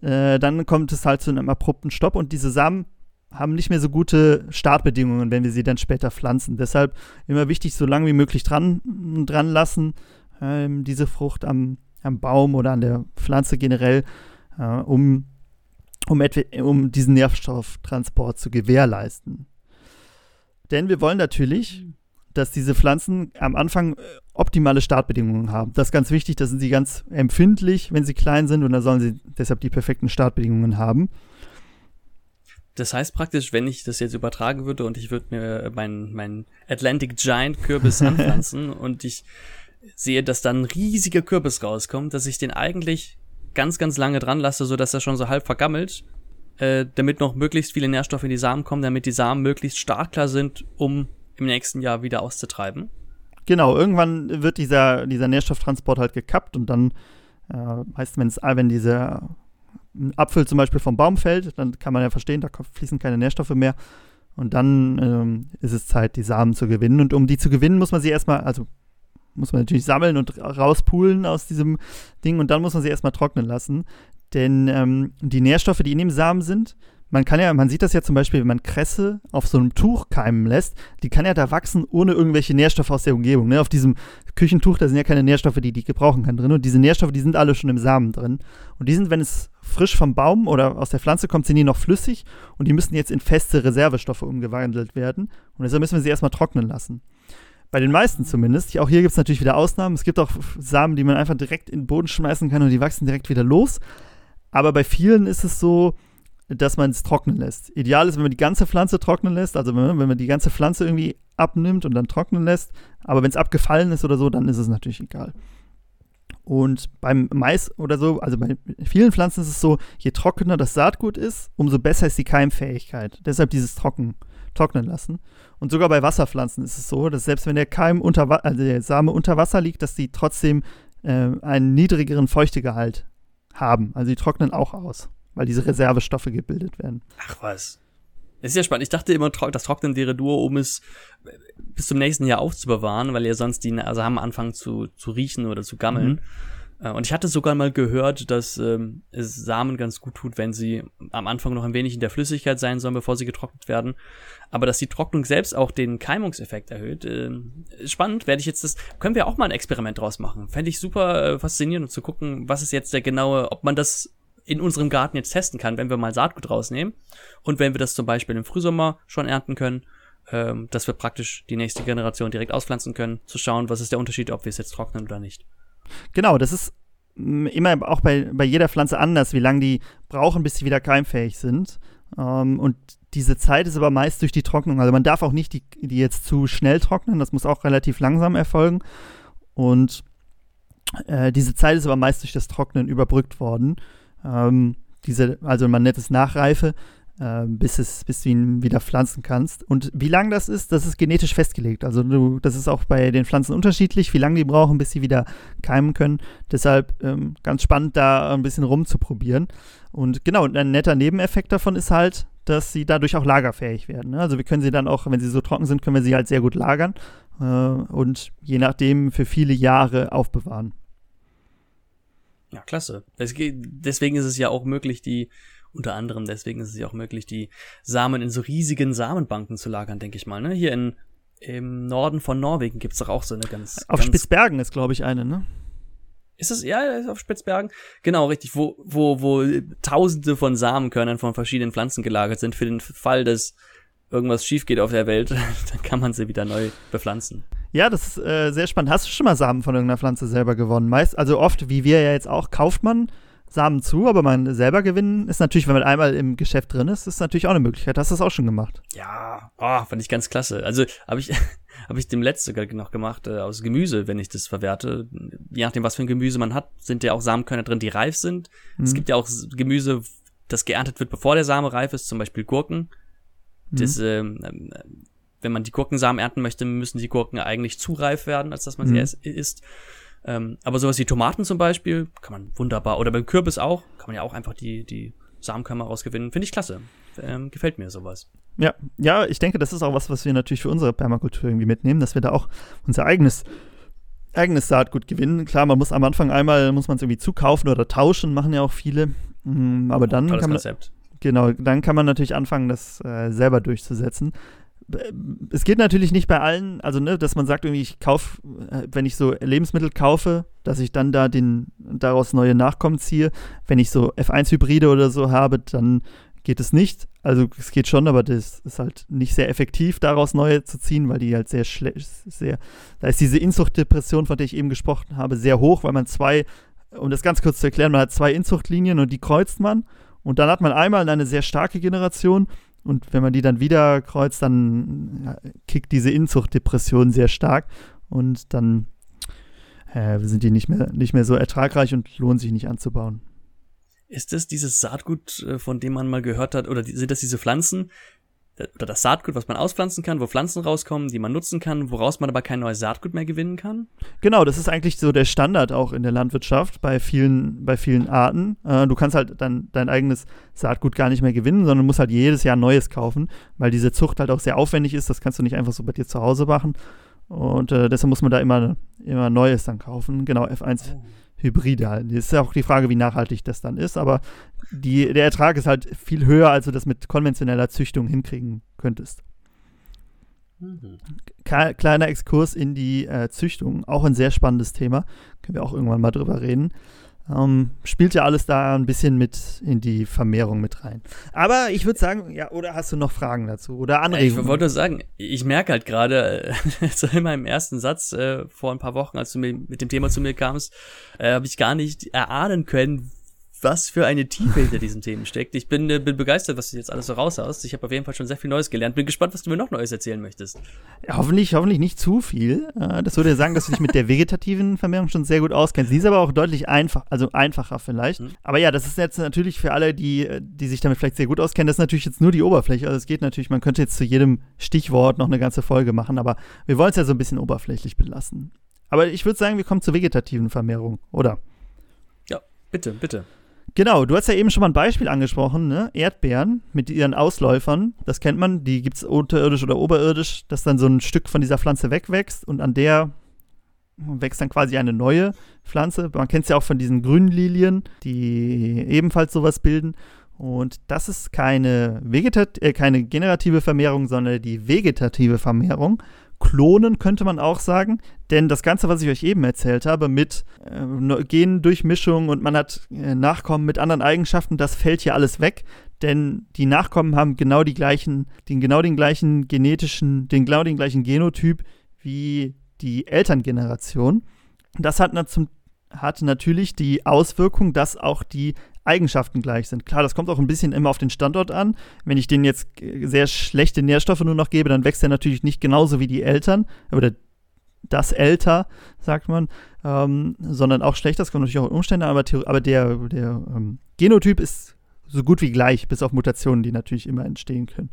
äh, dann kommt es halt zu einem abrupten Stopp und diese Samen haben nicht mehr so gute Startbedingungen, wenn wir sie dann später pflanzen. Deshalb immer wichtig, so lange wie möglich dran, dran lassen, ähm, diese Frucht am am Baum oder an der Pflanze generell, äh, um, um, um diesen Nährstofftransport zu gewährleisten. Denn wir wollen natürlich, dass diese Pflanzen am Anfang äh, optimale Startbedingungen haben. Das ist ganz wichtig, da sind sie ganz empfindlich, wenn sie klein sind und da sollen sie deshalb die perfekten Startbedingungen haben. Das heißt praktisch, wenn ich das jetzt übertragen würde und ich würde mir meinen mein Atlantic Giant Kürbis anpflanzen und ich sehe, dass dann ein riesiger Kürbis rauskommt, dass ich den eigentlich ganz, ganz lange dran lasse, sodass er schon so halb vergammelt, äh, damit noch möglichst viele Nährstoffe in die Samen kommen, damit die Samen möglichst startklar sind, um im nächsten Jahr wieder auszutreiben. Genau, irgendwann wird dieser, dieser Nährstofftransport halt gekappt und dann äh, heißt, wenn's, wenn dieser Apfel zum Beispiel vom Baum fällt, dann kann man ja verstehen, da fließen keine Nährstoffe mehr. Und dann ähm, ist es Zeit, die Samen zu gewinnen. Und um die zu gewinnen, muss man sie erstmal, also muss man natürlich sammeln und rauspulen aus diesem Ding und dann muss man sie erstmal trocknen lassen. Denn ähm, die Nährstoffe, die in dem Samen sind, man kann ja, man sieht das ja zum Beispiel, wenn man Kresse auf so einem Tuch keimen lässt, die kann ja da wachsen ohne irgendwelche Nährstoffe aus der Umgebung. Ne? Auf diesem Küchentuch, da sind ja keine Nährstoffe, die die gebrauchen kann drin. Und diese Nährstoffe, die sind alle schon im Samen drin. Und die sind, wenn es frisch vom Baum oder aus der Pflanze kommt, sind die noch flüssig und die müssen jetzt in feste Reservestoffe umgewandelt werden. Und deshalb müssen wir sie erstmal trocknen lassen. Bei den meisten zumindest. Auch hier gibt es natürlich wieder Ausnahmen. Es gibt auch Samen, die man einfach direkt in den Boden schmeißen kann und die wachsen direkt wieder los. Aber bei vielen ist es so, dass man es trocknen lässt. Ideal ist, wenn man die ganze Pflanze trocknen lässt, also wenn, man die ganze Pflanze irgendwie abnimmt und dann trocknen lässt. Aber wenn es abgefallen ist oder so, dann ist es natürlich egal. Und beim Mais oder so, also bei vielen Pflanzen ist es so, je trockener das Saatgut ist, umso besser ist die Keimfähigkeit. Deshalb dieses Trocken, Trocknen lassen. Und sogar bei Wasserpflanzen ist es so, dass selbst wenn der Keim unter, also der Same unter Wasser liegt, dass die trotzdem äh, einen niedrigeren Feuchtegehalt haben. Also die trocknen auch aus weil diese Reservestoffe gebildet werden. Ach was. Das ist ja spannend. Ich dachte immer, das Trocknen wäre nur, um es bis zum nächsten Jahr aufzubewahren, weil ja sonst die Samen anfangen zu, zu riechen oder zu gammeln. Mhm. Äh, und ich hatte sogar mal gehört, dass ähm, es Samen ganz gut tut, wenn sie am Anfang noch ein wenig in der Flüssigkeit sein sollen, bevor sie getrocknet werden. Aber dass die Trocknung selbst auch den Keimungseffekt erhöht, äh, spannend. Werde ich jetzt das, können wir auch mal ein Experiment draus machen. Fände ich super äh, faszinierend, um zu gucken, was ist jetzt der genaue, ob man das in unserem Garten jetzt testen kann, wenn wir mal Saatgut rausnehmen und wenn wir das zum Beispiel im Frühsommer schon ernten können, ähm, dass wir praktisch die nächste Generation direkt auspflanzen können, zu schauen, was ist der Unterschied, ob wir es jetzt trocknen oder nicht. Genau, das ist mm, immer auch bei, bei jeder Pflanze anders, wie lange die brauchen, bis sie wieder keimfähig sind. Ähm, und diese Zeit ist aber meist durch die Trocknung. Also man darf auch nicht die, die jetzt zu schnell trocknen, das muss auch relativ langsam erfolgen. Und äh, diese Zeit ist aber meist durch das Trocknen überbrückt worden. Ähm, diese, also man nennt es Nachreife, äh, bis, es, bis du ihn wieder pflanzen kannst. Und wie lang das ist, das ist genetisch festgelegt. Also du, das ist auch bei den Pflanzen unterschiedlich, wie lange die brauchen, bis sie wieder keimen können. Deshalb ähm, ganz spannend, da ein bisschen rumzuprobieren. Und genau, ein netter Nebeneffekt davon ist halt, dass sie dadurch auch lagerfähig werden. Ne? Also wir können sie dann auch, wenn sie so trocken sind, können wir sie halt sehr gut lagern äh, und je nachdem für viele Jahre aufbewahren. Ja, klasse. deswegen ist es ja auch möglich, die, unter anderem deswegen ist es ja auch möglich, die Samen in so riesigen Samenbanken zu lagern, denke ich mal. Ne? Hier in, im Norden von Norwegen gibt es doch auch so eine ganz. Auf ganz Spitzbergen ist, glaube ich, eine, ne? Ist es, ja, ist auf Spitzbergen? Genau, richtig, wo, wo, wo tausende von Samenkörnern von verschiedenen Pflanzen gelagert sind für den Fall, dass irgendwas schief geht auf der Welt, dann kann man sie wieder neu bepflanzen. Ja, das ist äh, sehr spannend. Hast du schon mal Samen von irgendeiner Pflanze selber gewonnen? Meist, also oft, wie wir ja jetzt auch, kauft man Samen zu, aber man selber gewinnen ist natürlich, wenn man einmal im Geschäft drin ist, ist natürlich auch eine Möglichkeit. Hast du das auch schon gemacht? Ja, oh, fand ich ganz klasse. Also habe ich, hab ich dem letzten sogar noch gemacht, äh, aus Gemüse, wenn ich das verwerte. Je nachdem, was für ein Gemüse man hat, sind ja auch Samenkörner drin, die reif sind. Mhm. Es gibt ja auch Gemüse, das geerntet wird, bevor der Same reif ist, zum Beispiel Gurken. Das, mhm. ähm, wenn man die Gurkensamen ernten möchte, müssen die Gurken eigentlich zu reif werden, als dass man mhm. sie isst. Ähm, aber sowas wie Tomaten zum Beispiel kann man wunderbar, oder beim Kürbis auch, kann man ja auch einfach die, die Samenkörner rausgewinnen. Finde ich klasse. Ähm, gefällt mir sowas. Ja, ja, ich denke, das ist auch was, was wir natürlich für unsere Permakultur irgendwie mitnehmen, dass wir da auch unser eigenes eigenes Saatgut gewinnen. Klar, man muss am Anfang einmal muss man es irgendwie zukaufen oder tauschen, machen ja auch viele. Mhm, aber dann Tolles kann man, Konzept. Genau, dann kann man natürlich anfangen, das äh, selber durchzusetzen. Es geht natürlich nicht bei allen, also ne, dass man sagt, irgendwie, ich kaufe, wenn ich so Lebensmittel kaufe, dass ich dann da den, daraus neue Nachkommen ziehe. Wenn ich so F1-Hybride oder so habe, dann geht es nicht. Also es geht schon, aber das ist halt nicht sehr effektiv, daraus neue zu ziehen, weil die halt sehr schlecht, sehr, da ist diese Inzuchtdepression, von der ich eben gesprochen habe, sehr hoch, weil man zwei, um das ganz kurz zu erklären, man hat zwei Inzuchtlinien und die kreuzt man. Und dann hat man einmal eine sehr starke Generation und wenn man die dann wieder kreuzt, dann kickt diese Inzuchtdepression sehr stark und dann äh, sind die nicht mehr, nicht mehr so ertragreich und lohnen sich nicht anzubauen. Ist das dieses Saatgut, äh, von dem man mal gehört hat, oder sind das diese Pflanzen, oder das Saatgut, was man auspflanzen kann, wo Pflanzen rauskommen, die man nutzen kann, woraus man aber kein neues Saatgut mehr gewinnen kann? Genau, das ist eigentlich so der Standard auch in der Landwirtschaft bei vielen, bei vielen Arten. Äh, du kannst halt dann dein eigenes Saatgut gar nicht mehr gewinnen, sondern musst halt jedes Jahr Neues kaufen, weil diese Zucht halt auch sehr aufwendig ist. Das kannst du nicht einfach so bei dir zu Hause machen. Und äh, deshalb muss man da immer, immer Neues dann kaufen. Genau, F1. Oh. Hybride ist ja auch die Frage, wie nachhaltig das dann ist, aber die, der Ertrag ist halt viel höher, als du das mit konventioneller Züchtung hinkriegen könntest. Mhm. Kleiner Exkurs in die äh, Züchtung, auch ein sehr spannendes Thema. Können wir auch irgendwann mal drüber reden. Ähm, spielt ja alles da ein bisschen mit in die Vermehrung mit rein. Aber ich würde sagen, ja, oder hast du noch Fragen dazu oder Anregungen? Ich wollte sagen, ich merke halt gerade, äh, so in meinem ersten Satz äh, vor ein paar Wochen, als du mit dem Thema zu mir kamst, äh, habe ich gar nicht erahnen können, was für eine Tiefe hinter diesen Themen steckt. Ich bin, äh, bin begeistert, was du jetzt alles so raushaust. Ich habe auf jeden Fall schon sehr viel Neues gelernt. Bin gespannt, was du mir noch Neues erzählen möchtest. Ja, hoffentlich, hoffentlich nicht zu viel. Äh, das würde ja sagen, dass du dich mit der vegetativen Vermehrung schon sehr gut auskennst. Die ist aber auch deutlich einfach, also einfacher vielleicht. Mhm. Aber ja, das ist jetzt natürlich für alle, die, die sich damit vielleicht sehr gut auskennen, das ist natürlich jetzt nur die Oberfläche. Also es geht natürlich, man könnte jetzt zu jedem Stichwort noch eine ganze Folge machen, aber wir wollen es ja so ein bisschen oberflächlich belassen. Aber ich würde sagen, wir kommen zur vegetativen Vermehrung, oder? Ja, bitte, bitte. Genau, du hast ja eben schon mal ein Beispiel angesprochen, ne? Erdbeeren mit ihren Ausläufern. Das kennt man, die gibt es unterirdisch oder oberirdisch, dass dann so ein Stück von dieser Pflanze wegwächst und an der wächst dann quasi eine neue Pflanze. Man kennt es ja auch von diesen grünen Lilien, die ebenfalls sowas bilden. Und das ist keine, Vegetat äh, keine generative Vermehrung, sondern die vegetative Vermehrung. Klonen könnte man auch sagen, denn das Ganze, was ich euch eben erzählt habe, mit äh, Gendurchmischung und man hat äh, Nachkommen mit anderen Eigenschaften, das fällt hier alles weg, denn die Nachkommen haben genau die gleichen, den genau den gleichen genetischen, den genau den gleichen Genotyp wie die Elterngeneration. Das hat, na zum, hat natürlich die Auswirkung, dass auch die Eigenschaften gleich sind. Klar, das kommt auch ein bisschen immer auf den Standort an. Wenn ich denen jetzt sehr schlechte Nährstoffe nur noch gebe, dann wächst er natürlich nicht genauso wie die Eltern oder das älter, sagt man, ähm, sondern auch schlechter. Das kommt natürlich auch in Umstände, aber, aber der, der ähm, Genotyp ist so gut wie gleich, bis auf Mutationen, die natürlich immer entstehen können.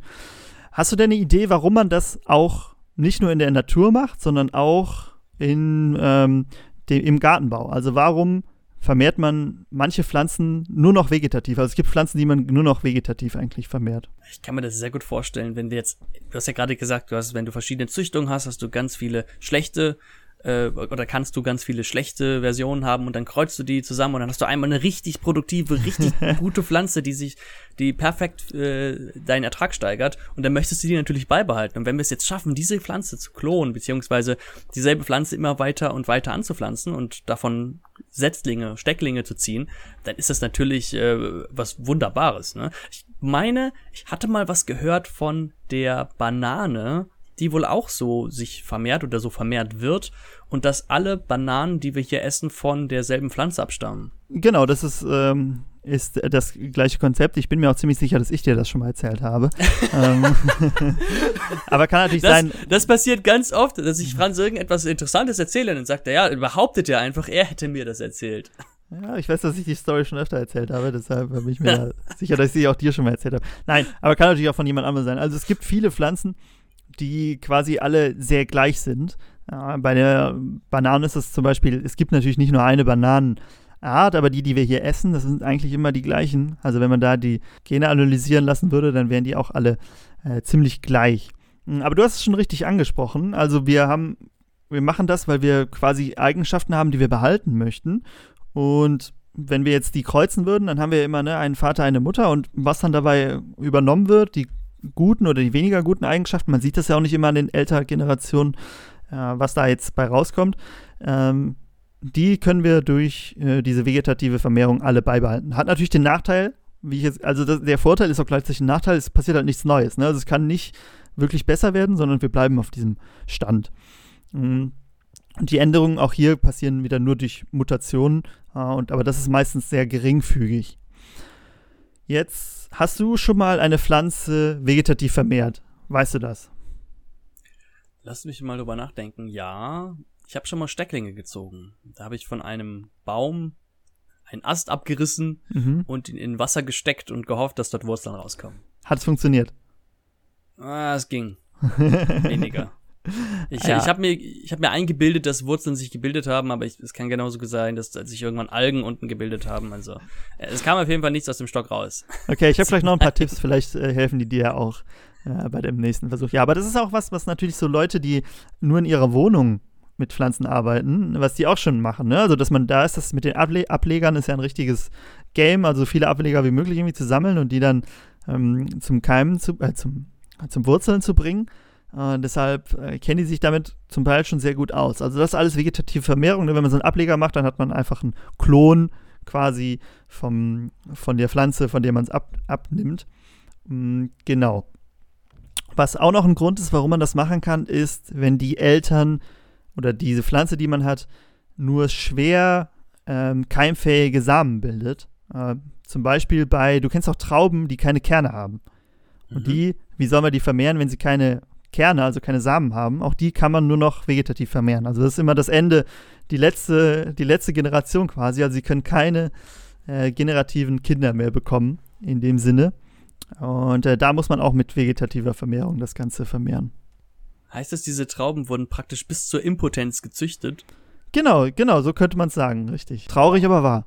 Hast du denn eine Idee, warum man das auch nicht nur in der Natur macht, sondern auch in, ähm, dem, im Gartenbau? Also warum vermehrt man manche Pflanzen nur noch vegetativ. Also es gibt Pflanzen, die man nur noch vegetativ eigentlich vermehrt. Ich kann mir das sehr gut vorstellen, wenn wir jetzt, du hast ja gerade gesagt, du hast, wenn du verschiedene Züchtungen hast, hast du ganz viele schlechte äh, oder kannst du ganz viele schlechte Versionen haben und dann kreuzt du die zusammen und dann hast du einmal eine richtig produktive, richtig gute Pflanze, die sich, die perfekt äh, deinen Ertrag steigert und dann möchtest du die natürlich beibehalten. Und wenn wir es jetzt schaffen, diese Pflanze zu klonen, beziehungsweise dieselbe Pflanze immer weiter und weiter anzupflanzen und davon Setzlinge, Stecklinge zu ziehen, dann ist das natürlich äh, was Wunderbares. Ne? Ich meine, ich hatte mal was gehört von der Banane, die wohl auch so sich vermehrt oder so vermehrt wird und dass alle Bananen, die wir hier essen, von derselben Pflanze abstammen. Genau, das ist, ähm, ist das gleiche Konzept. Ich bin mir auch ziemlich sicher, dass ich dir das schon mal erzählt habe. Ähm, aber kann natürlich das, sein. Das passiert ganz oft, dass ich Franz irgendetwas Interessantes erzähle und dann sagt er, ja, behauptet er einfach, er hätte mir das erzählt. Ja, ich weiß, dass ich die Story schon öfter erzählt habe, deshalb bin ich mir sicher, dass ich sie auch dir schon mal erzählt habe. Nein, aber kann natürlich auch von jemand anderem sein. Also es gibt viele Pflanzen, die quasi alle sehr gleich sind. Ja, bei der Banane ist es zum Beispiel, es gibt natürlich nicht nur eine Bananenart, aber die, die wir hier essen, das sind eigentlich immer die gleichen. Also wenn man da die Gene analysieren lassen würde, dann wären die auch alle äh, ziemlich gleich. Hm, aber du hast es schon richtig angesprochen. Also wir haben, wir machen das, weil wir quasi Eigenschaften haben, die wir behalten möchten. Und wenn wir jetzt die kreuzen würden, dann haben wir immer ne, einen Vater, eine Mutter und was dann dabei übernommen wird, die guten oder die weniger guten Eigenschaften. Man sieht das ja auch nicht immer an den älteren Generationen, äh, was da jetzt bei rauskommt. Ähm, die können wir durch äh, diese vegetative Vermehrung alle beibehalten. Hat natürlich den Nachteil, wie ich jetzt, also das, der Vorteil ist auch gleichzeitig ein Nachteil, es passiert halt nichts Neues. Ne? Also es kann nicht wirklich besser werden, sondern wir bleiben auf diesem Stand. Mhm. Und die Änderungen auch hier passieren wieder nur durch Mutationen, äh, und, aber das ist meistens sehr geringfügig. Jetzt hast du schon mal eine Pflanze vegetativ vermehrt. Weißt du das? Lass mich mal drüber nachdenken. Ja, ich habe schon mal Stecklinge gezogen. Da habe ich von einem Baum einen Ast abgerissen mhm. und ihn in Wasser gesteckt und gehofft, dass dort Wurzeln rauskommen. Hat es funktioniert? Ah, es ging. Weniger. Ich, ja. ich habe mir, hab mir eingebildet, dass Wurzeln sich gebildet haben, aber ich, es kann genauso sein, dass sich irgendwann Algen unten gebildet haben. Also äh, es kam auf jeden Fall nichts aus dem Stock raus. Okay, ich habe vielleicht noch ein paar Tipps, vielleicht äh, helfen die dir auch äh, bei dem nächsten Versuch. Ja, aber das ist auch was, was natürlich so Leute, die nur in ihrer Wohnung mit Pflanzen arbeiten, was die auch schon machen. Ne? Also, dass man da ist, das mit den Able Ablegern ist ja ein richtiges Game, also viele Ableger wie möglich irgendwie zu sammeln und die dann ähm, zum Keimen, zu, äh, zum, zum Wurzeln zu bringen. Äh, deshalb äh, kennen die sich damit zum Teil schon sehr gut aus. Also das ist alles vegetative Vermehrung. Ne? Wenn man so einen Ableger macht, dann hat man einfach einen Klon quasi vom, von der Pflanze, von der man es ab, abnimmt. Mhm, genau. Was auch noch ein Grund ist, warum man das machen kann, ist, wenn die Eltern oder diese Pflanze, die man hat, nur schwer ähm, keimfähige Samen bildet. Äh, zum Beispiel bei, du kennst auch Trauben, die keine Kerne haben. Und mhm. die, wie soll man die vermehren, wenn sie keine Kerne, also keine Samen haben, auch die kann man nur noch vegetativ vermehren. Also das ist immer das Ende, die letzte, die letzte Generation quasi. Also sie können keine äh, generativen Kinder mehr bekommen in dem Sinne. Und äh, da muss man auch mit vegetativer Vermehrung das Ganze vermehren. Heißt das, diese Trauben wurden praktisch bis zur Impotenz gezüchtet? Genau, genau, so könnte man es sagen, richtig. Traurig, aber wahr.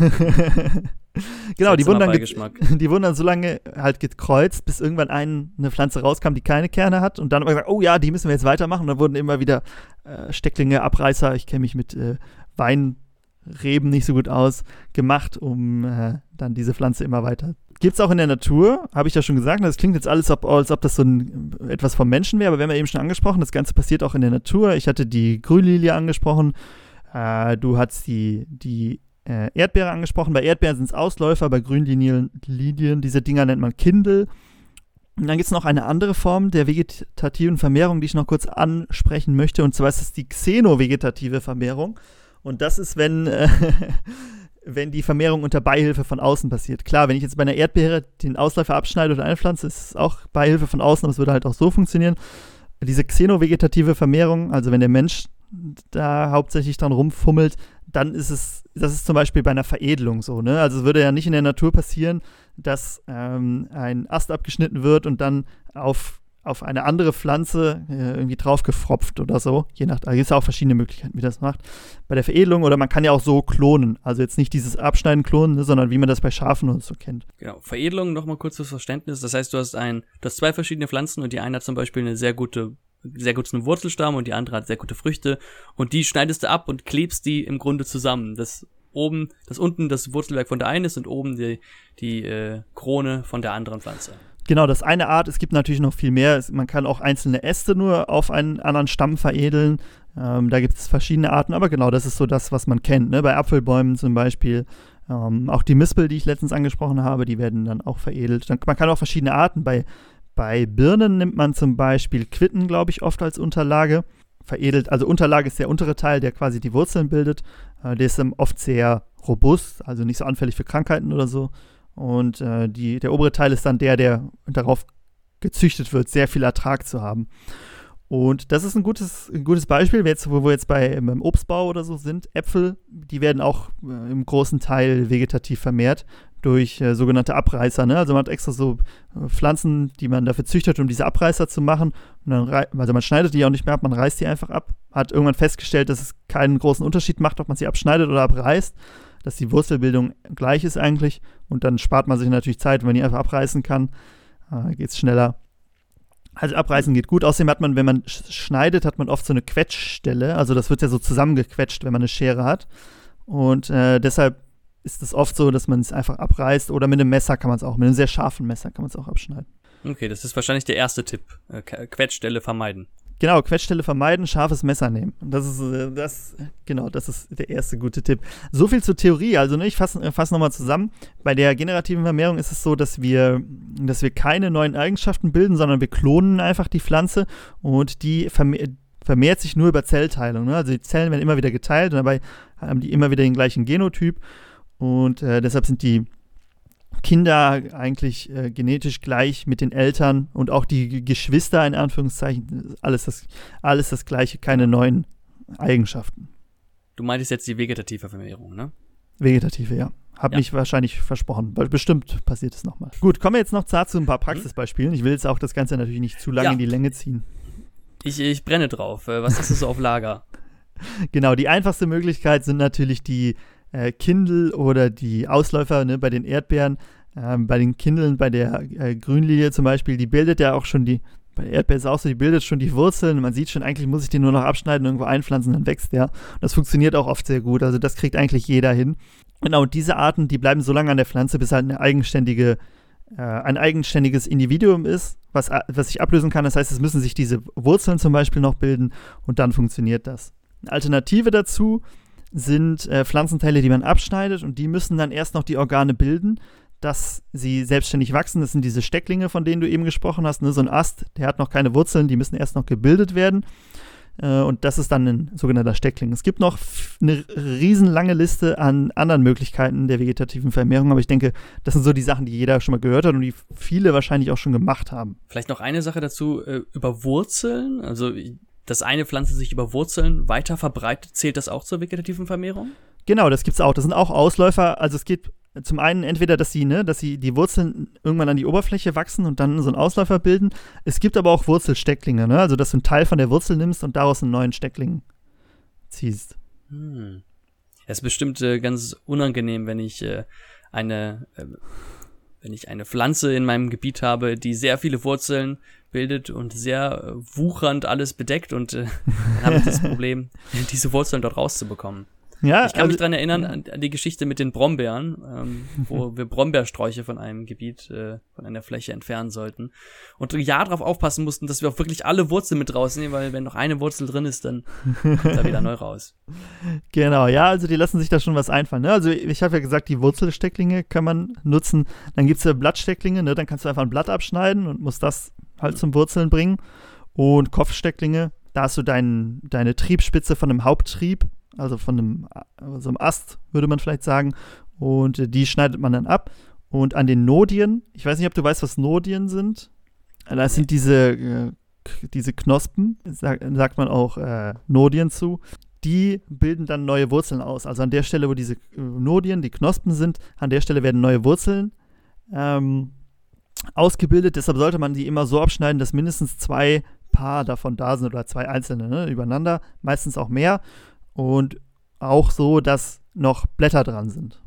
genau, die wurden, dann die wurden dann so lange halt gekreuzt, bis irgendwann ein, eine Pflanze rauskam, die keine Kerne hat. Und dann haben wir gesagt, oh ja, die müssen wir jetzt weitermachen. Und dann wurden immer wieder äh, Stecklinge, Abreißer, ich kenne mich mit äh, Weinreben nicht so gut aus, gemacht, um äh, dann diese Pflanze immer weiter. Gibt es auch in der Natur, habe ich ja schon gesagt. Das klingt jetzt alles, als ob das so ein, etwas vom Menschen wäre, aber wir haben ja eben schon angesprochen, das Ganze passiert auch in der Natur. Ich hatte die Grünlilie angesprochen. Äh, du hast die, die äh, Erdbeere angesprochen. Bei Erdbeeren sind es Ausläufer, bei Grünlinien diese Dinger nennt man Kindel. Und dann gibt es noch eine andere Form der vegetativen Vermehrung, die ich noch kurz ansprechen möchte. Und zwar ist es die xenovegetative Vermehrung. Und das ist, wenn, äh, wenn die Vermehrung unter Beihilfe von außen passiert. Klar, wenn ich jetzt bei einer Erdbeere den Ausläufer abschneide oder einpflanze, ist es auch Beihilfe von außen, aber es würde halt auch so funktionieren. Diese xenovegetative Vermehrung, also wenn der Mensch da hauptsächlich dran rumfummelt, dann ist es, das ist zum Beispiel bei einer Veredelung so, ne? Also es würde ja nicht in der Natur passieren, dass ähm, ein Ast abgeschnitten wird und dann auf, auf eine andere Pflanze äh, irgendwie draufgefropft oder so. Je nach, da gibt es ja auch verschiedene Möglichkeiten, wie das macht. Bei der Veredelung oder man kann ja auch so klonen. Also jetzt nicht dieses Abschneiden klonen, ne, sondern wie man das bei Schafen und so kennt. Genau. Veredelung, nochmal kurz fürs Verständnis. Das heißt, du hast ein, du hast zwei verschiedene Pflanzen und die eine hat zum Beispiel eine sehr gute sehr guten Wurzelstamm und die andere hat sehr gute Früchte und die schneidest du ab und klebst die im Grunde zusammen. Das oben, das unten das Wurzelwerk von der einen ist und oben die, die äh, Krone von der anderen Pflanze. Genau, das eine Art, es gibt natürlich noch viel mehr. Man kann auch einzelne Äste nur auf einen anderen Stamm veredeln. Ähm, da gibt es verschiedene Arten, aber genau, das ist so das, was man kennt. Ne? Bei Apfelbäumen zum Beispiel. Ähm, auch die Mispel, die ich letztens angesprochen habe, die werden dann auch veredelt. Dann, man kann auch verschiedene Arten. Bei bei Birnen nimmt man zum Beispiel Quitten, glaube ich, oft als Unterlage. Veredelt, also Unterlage ist der untere Teil, der quasi die Wurzeln bildet. Äh, der ist oft sehr robust, also nicht so anfällig für Krankheiten oder so. Und äh, die, der obere Teil ist dann der, der darauf gezüchtet wird, sehr viel Ertrag zu haben. Und das ist ein gutes, ein gutes Beispiel, jetzt, wo wir jetzt bei beim Obstbau oder so sind. Äpfel, die werden auch äh, im großen Teil vegetativ vermehrt durch äh, sogenannte Abreißer. Ne? Also man hat extra so äh, Pflanzen, die man dafür züchtet, um diese Abreißer zu machen. Also man schneidet die auch nicht mehr ab, man reißt die einfach ab. Hat irgendwann festgestellt, dass es keinen großen Unterschied macht, ob man sie abschneidet oder abreißt, dass die Wurzelbildung gleich ist eigentlich. Und dann spart man sich natürlich Zeit, wenn man die einfach abreißen kann, äh, geht es schneller. Also abreißen geht gut. Außerdem hat man, wenn man schneidet, hat man oft so eine Quetschstelle. Also das wird ja so zusammengequetscht, wenn man eine Schere hat. Und äh, deshalb ist es oft so, dass man es einfach abreißt oder mit einem Messer kann man es auch, mit einem sehr scharfen Messer kann man es auch abschneiden. Okay, das ist wahrscheinlich der erste Tipp. Äh, Quetschstelle vermeiden. Genau, Quetschstelle vermeiden, scharfes Messer nehmen. Das ist, äh, das, genau, das ist der erste gute Tipp. So viel zur Theorie. Also, ne, ich fasse äh, fass nochmal zusammen. Bei der generativen Vermehrung ist es so, dass wir, dass wir keine neuen Eigenschaften bilden, sondern wir klonen einfach die Pflanze und die vermehrt, vermehrt sich nur über Zellteilung. Ne? Also, die Zellen werden immer wieder geteilt und dabei haben die immer wieder den gleichen Genotyp. Und äh, deshalb sind die Kinder eigentlich äh, genetisch gleich mit den Eltern und auch die Geschwister in Anführungszeichen, alles das, alles das gleiche, keine neuen Eigenschaften. Du meintest jetzt die vegetative Vermehrung, ne? Vegetative, ja. Hab ja. mich wahrscheinlich versprochen, weil bestimmt passiert es nochmal. Gut, kommen wir jetzt noch zu ein paar mhm. Praxisbeispielen. Ich will jetzt auch das Ganze natürlich nicht zu lange ja. in die Länge ziehen. Ich, ich brenne drauf. Äh, was hast du so auf Lager? Genau, die einfachste Möglichkeit sind natürlich die äh, Kindle oder die Ausläufer ne, bei den Erdbeeren. Ähm, bei den Kindeln, bei der äh, Grünlilie zum Beispiel, die bildet ja auch schon die, bei der Erdbeere ist auch so, die bildet schon die Wurzeln. Man sieht schon, eigentlich muss ich die nur noch abschneiden, irgendwo einpflanzen, dann wächst der. Und das funktioniert auch oft sehr gut. Also das kriegt eigentlich jeder hin. Genau, und diese Arten, die bleiben so lange an der Pflanze, bis halt eine eigenständige, äh, ein eigenständiges Individuum ist, was, was sich ablösen kann. Das heißt, es müssen sich diese Wurzeln zum Beispiel noch bilden und dann funktioniert das. Eine Alternative dazu sind äh, Pflanzenteile, die man abschneidet und die müssen dann erst noch die Organe bilden, dass sie selbstständig wachsen. Das sind diese Stecklinge, von denen du eben gesprochen hast. Ne? So ein Ast, der hat noch keine Wurzeln, die müssen erst noch gebildet werden. Äh, und das ist dann ein sogenannter Steckling. Es gibt noch eine riesenlange Liste an anderen Möglichkeiten der vegetativen Vermehrung, aber ich denke, das sind so die Sachen, die jeder schon mal gehört hat und die viele wahrscheinlich auch schon gemacht haben. Vielleicht noch eine Sache dazu äh, über Wurzeln. Also dass eine Pflanze sich über Wurzeln weiter verbreitet, zählt das auch zur vegetativen Vermehrung? Genau, das gibt es auch. Das sind auch Ausläufer. Also es geht zum einen entweder, dass sie, ne, dass sie die Wurzeln irgendwann an die Oberfläche wachsen und dann so einen Ausläufer bilden. Es gibt aber auch Wurzelstecklinge, ne? Also dass du einen Teil von der Wurzel nimmst und daraus einen neuen Steckling ziehst. Hm. Es ist bestimmt äh, ganz unangenehm, wenn ich äh, eine äh, wenn ich eine Pflanze in meinem Gebiet habe, die sehr viele Wurzeln bildet und sehr äh, wuchernd alles bedeckt und äh, dann habe ich das Problem, diese Wurzeln dort rauszubekommen. Ja, ich kann also, mich dran erinnern an, an, die Geschichte mit den Brombeeren, ähm, wo wir Brombeersträuche von einem Gebiet, äh, von einer Fläche entfernen sollten. Und ein Jahr darauf aufpassen mussten, dass wir auch wirklich alle Wurzeln mit rausnehmen, weil wenn noch eine Wurzel drin ist, dann kommt da wieder neu raus. Genau, ja, also die lassen sich da schon was einfallen. Ne? Also ich habe ja gesagt, die Wurzelstecklinge kann man nutzen. Dann gibt es ja Blattstecklinge, ne? dann kannst du einfach ein Blatt abschneiden und musst das halt zum Wurzeln bringen. Und Kopfstecklinge, da hast du dein, deine Triebspitze von einem Haupttrieb also von einem, also einem Ast, würde man vielleicht sagen. Und äh, die schneidet man dann ab. Und an den Nodien, ich weiß nicht, ob du weißt, was Nodien sind. Das sind diese, äh, diese Knospen, sag, sagt man auch äh, Nodien zu. Die bilden dann neue Wurzeln aus. Also an der Stelle, wo diese äh, Nodien, die Knospen sind, an der Stelle werden neue Wurzeln ähm, ausgebildet. Deshalb sollte man die immer so abschneiden, dass mindestens zwei Paar davon da sind oder zwei einzelne ne, übereinander, meistens auch mehr und auch so, dass noch Blätter dran sind.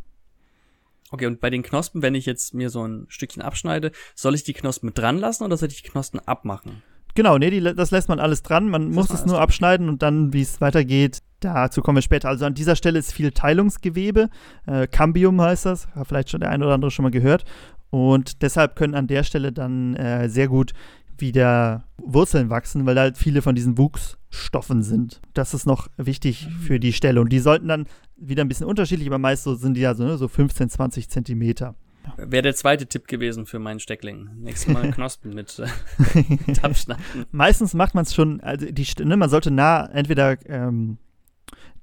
Okay, und bei den Knospen, wenn ich jetzt mir so ein Stückchen abschneide, soll ich die Knospen dran lassen oder soll ich die Knospen abmachen? Genau, nee, die, das lässt man alles dran. Man das muss es nur abschneiden und dann, wie es weitergeht, dazu kommen wir später. Also an dieser Stelle ist viel Teilungsgewebe. Äh, Cambium heißt das, hat vielleicht schon der eine oder andere schon mal gehört. Und deshalb können an der Stelle dann äh, sehr gut wieder Wurzeln wachsen, weil da halt viele von diesen Wuchsstoffen sind. Das ist noch wichtig für die Stelle. Und die sollten dann wieder ein bisschen unterschiedlich, aber meist so sind die ja so, ne, so 15, 20 Zentimeter. Wäre der zweite Tipp gewesen für meinen Steckling. Nächstes Mal Knospen mit, äh, mit abschneiden. Meistens macht man es schon, also die, ne, man sollte nah entweder ähm,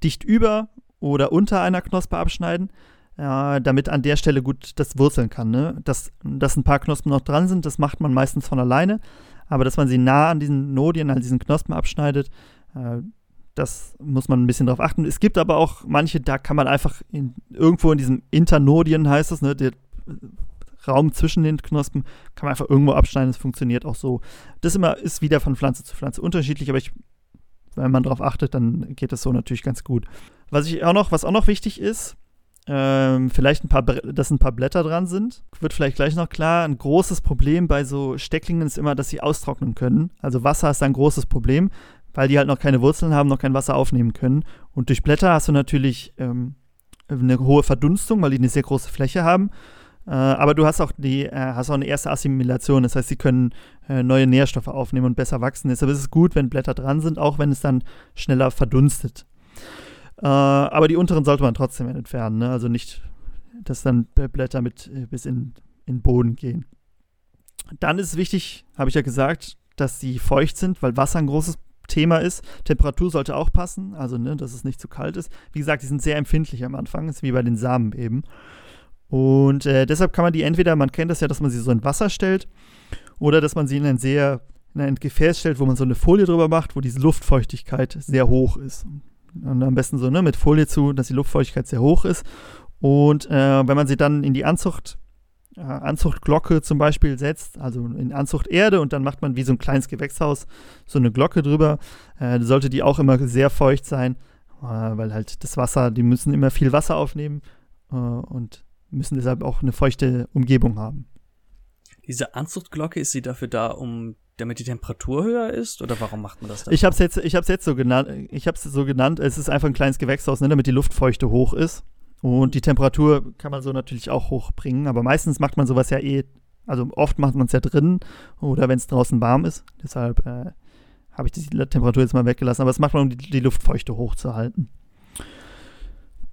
dicht über oder unter einer Knospe abschneiden, äh, damit an der Stelle gut das wurzeln kann. Ne? Dass, dass ein paar Knospen noch dran sind, das macht man meistens von alleine aber dass man sie nah an diesen Nodien, an diesen Knospen abschneidet, äh, das muss man ein bisschen drauf achten. Es gibt aber auch manche, da kann man einfach in, irgendwo in diesem Internodien, heißt es, ne, der Raum zwischen den Knospen, kann man einfach irgendwo abschneiden, das funktioniert auch so. Das immer ist wieder von Pflanze zu Pflanze unterschiedlich, aber ich, wenn man darauf achtet, dann geht das so natürlich ganz gut. Was ich auch noch, was auch noch wichtig ist, ähm, vielleicht ein paar, dass ein paar Blätter dran sind. Wird vielleicht gleich noch klar. Ein großes Problem bei so Stecklingen ist immer, dass sie austrocknen können. Also Wasser ist ein großes Problem, weil die halt noch keine Wurzeln haben, noch kein Wasser aufnehmen können. Und durch Blätter hast du natürlich ähm, eine hohe Verdunstung, weil die eine sehr große Fläche haben. Äh, aber du hast auch die, äh, hast auch eine erste Assimilation, das heißt, sie können äh, neue Nährstoffe aufnehmen und besser wachsen. Deshalb ist es gut, wenn Blätter dran sind, auch wenn es dann schneller verdunstet. Äh, aber die unteren sollte man trotzdem entfernen, ne? also nicht, dass dann Blätter mit äh, bis in den Boden gehen. Dann ist es wichtig, habe ich ja gesagt, dass sie feucht sind, weil Wasser ein großes Thema ist. Temperatur sollte auch passen, also ne, dass es nicht zu kalt ist. Wie gesagt, die sind sehr empfindlich am Anfang, ist wie bei den Samen eben. Und äh, deshalb kann man die entweder, man kennt das ja, dass man sie so in Wasser stellt, oder dass man sie in ein sehr in ein Gefäß stellt, wo man so eine Folie drüber macht, wo diese Luftfeuchtigkeit sehr hoch ist. Und am besten so ne, mit Folie zu, dass die Luftfeuchtigkeit sehr hoch ist. Und äh, wenn man sie dann in die Anzucht äh, Anzuchtglocke zum Beispiel setzt, also in Anzuchterde und dann macht man wie so ein kleines Gewächshaus so eine Glocke drüber. Äh, sollte die auch immer sehr feucht sein, äh, weil halt das Wasser, die müssen immer viel Wasser aufnehmen äh, und müssen deshalb auch eine feuchte Umgebung haben. Diese Anzuchtglocke, ist sie dafür da, um damit die Temperatur höher ist oder warum macht man das dann? Ich habe es jetzt, jetzt so genannt. Ich habe es so genannt. Es ist einfach ein kleines Gewächshaus, ne, damit die Luftfeuchte hoch ist. Und die Temperatur kann man so natürlich auch hochbringen, aber meistens macht man sowas ja eh, also oft macht man es ja drin oder wenn es draußen warm ist. Deshalb äh, habe ich die Temperatur jetzt mal weggelassen, aber das macht man, um die, die Luftfeuchte hochzuhalten.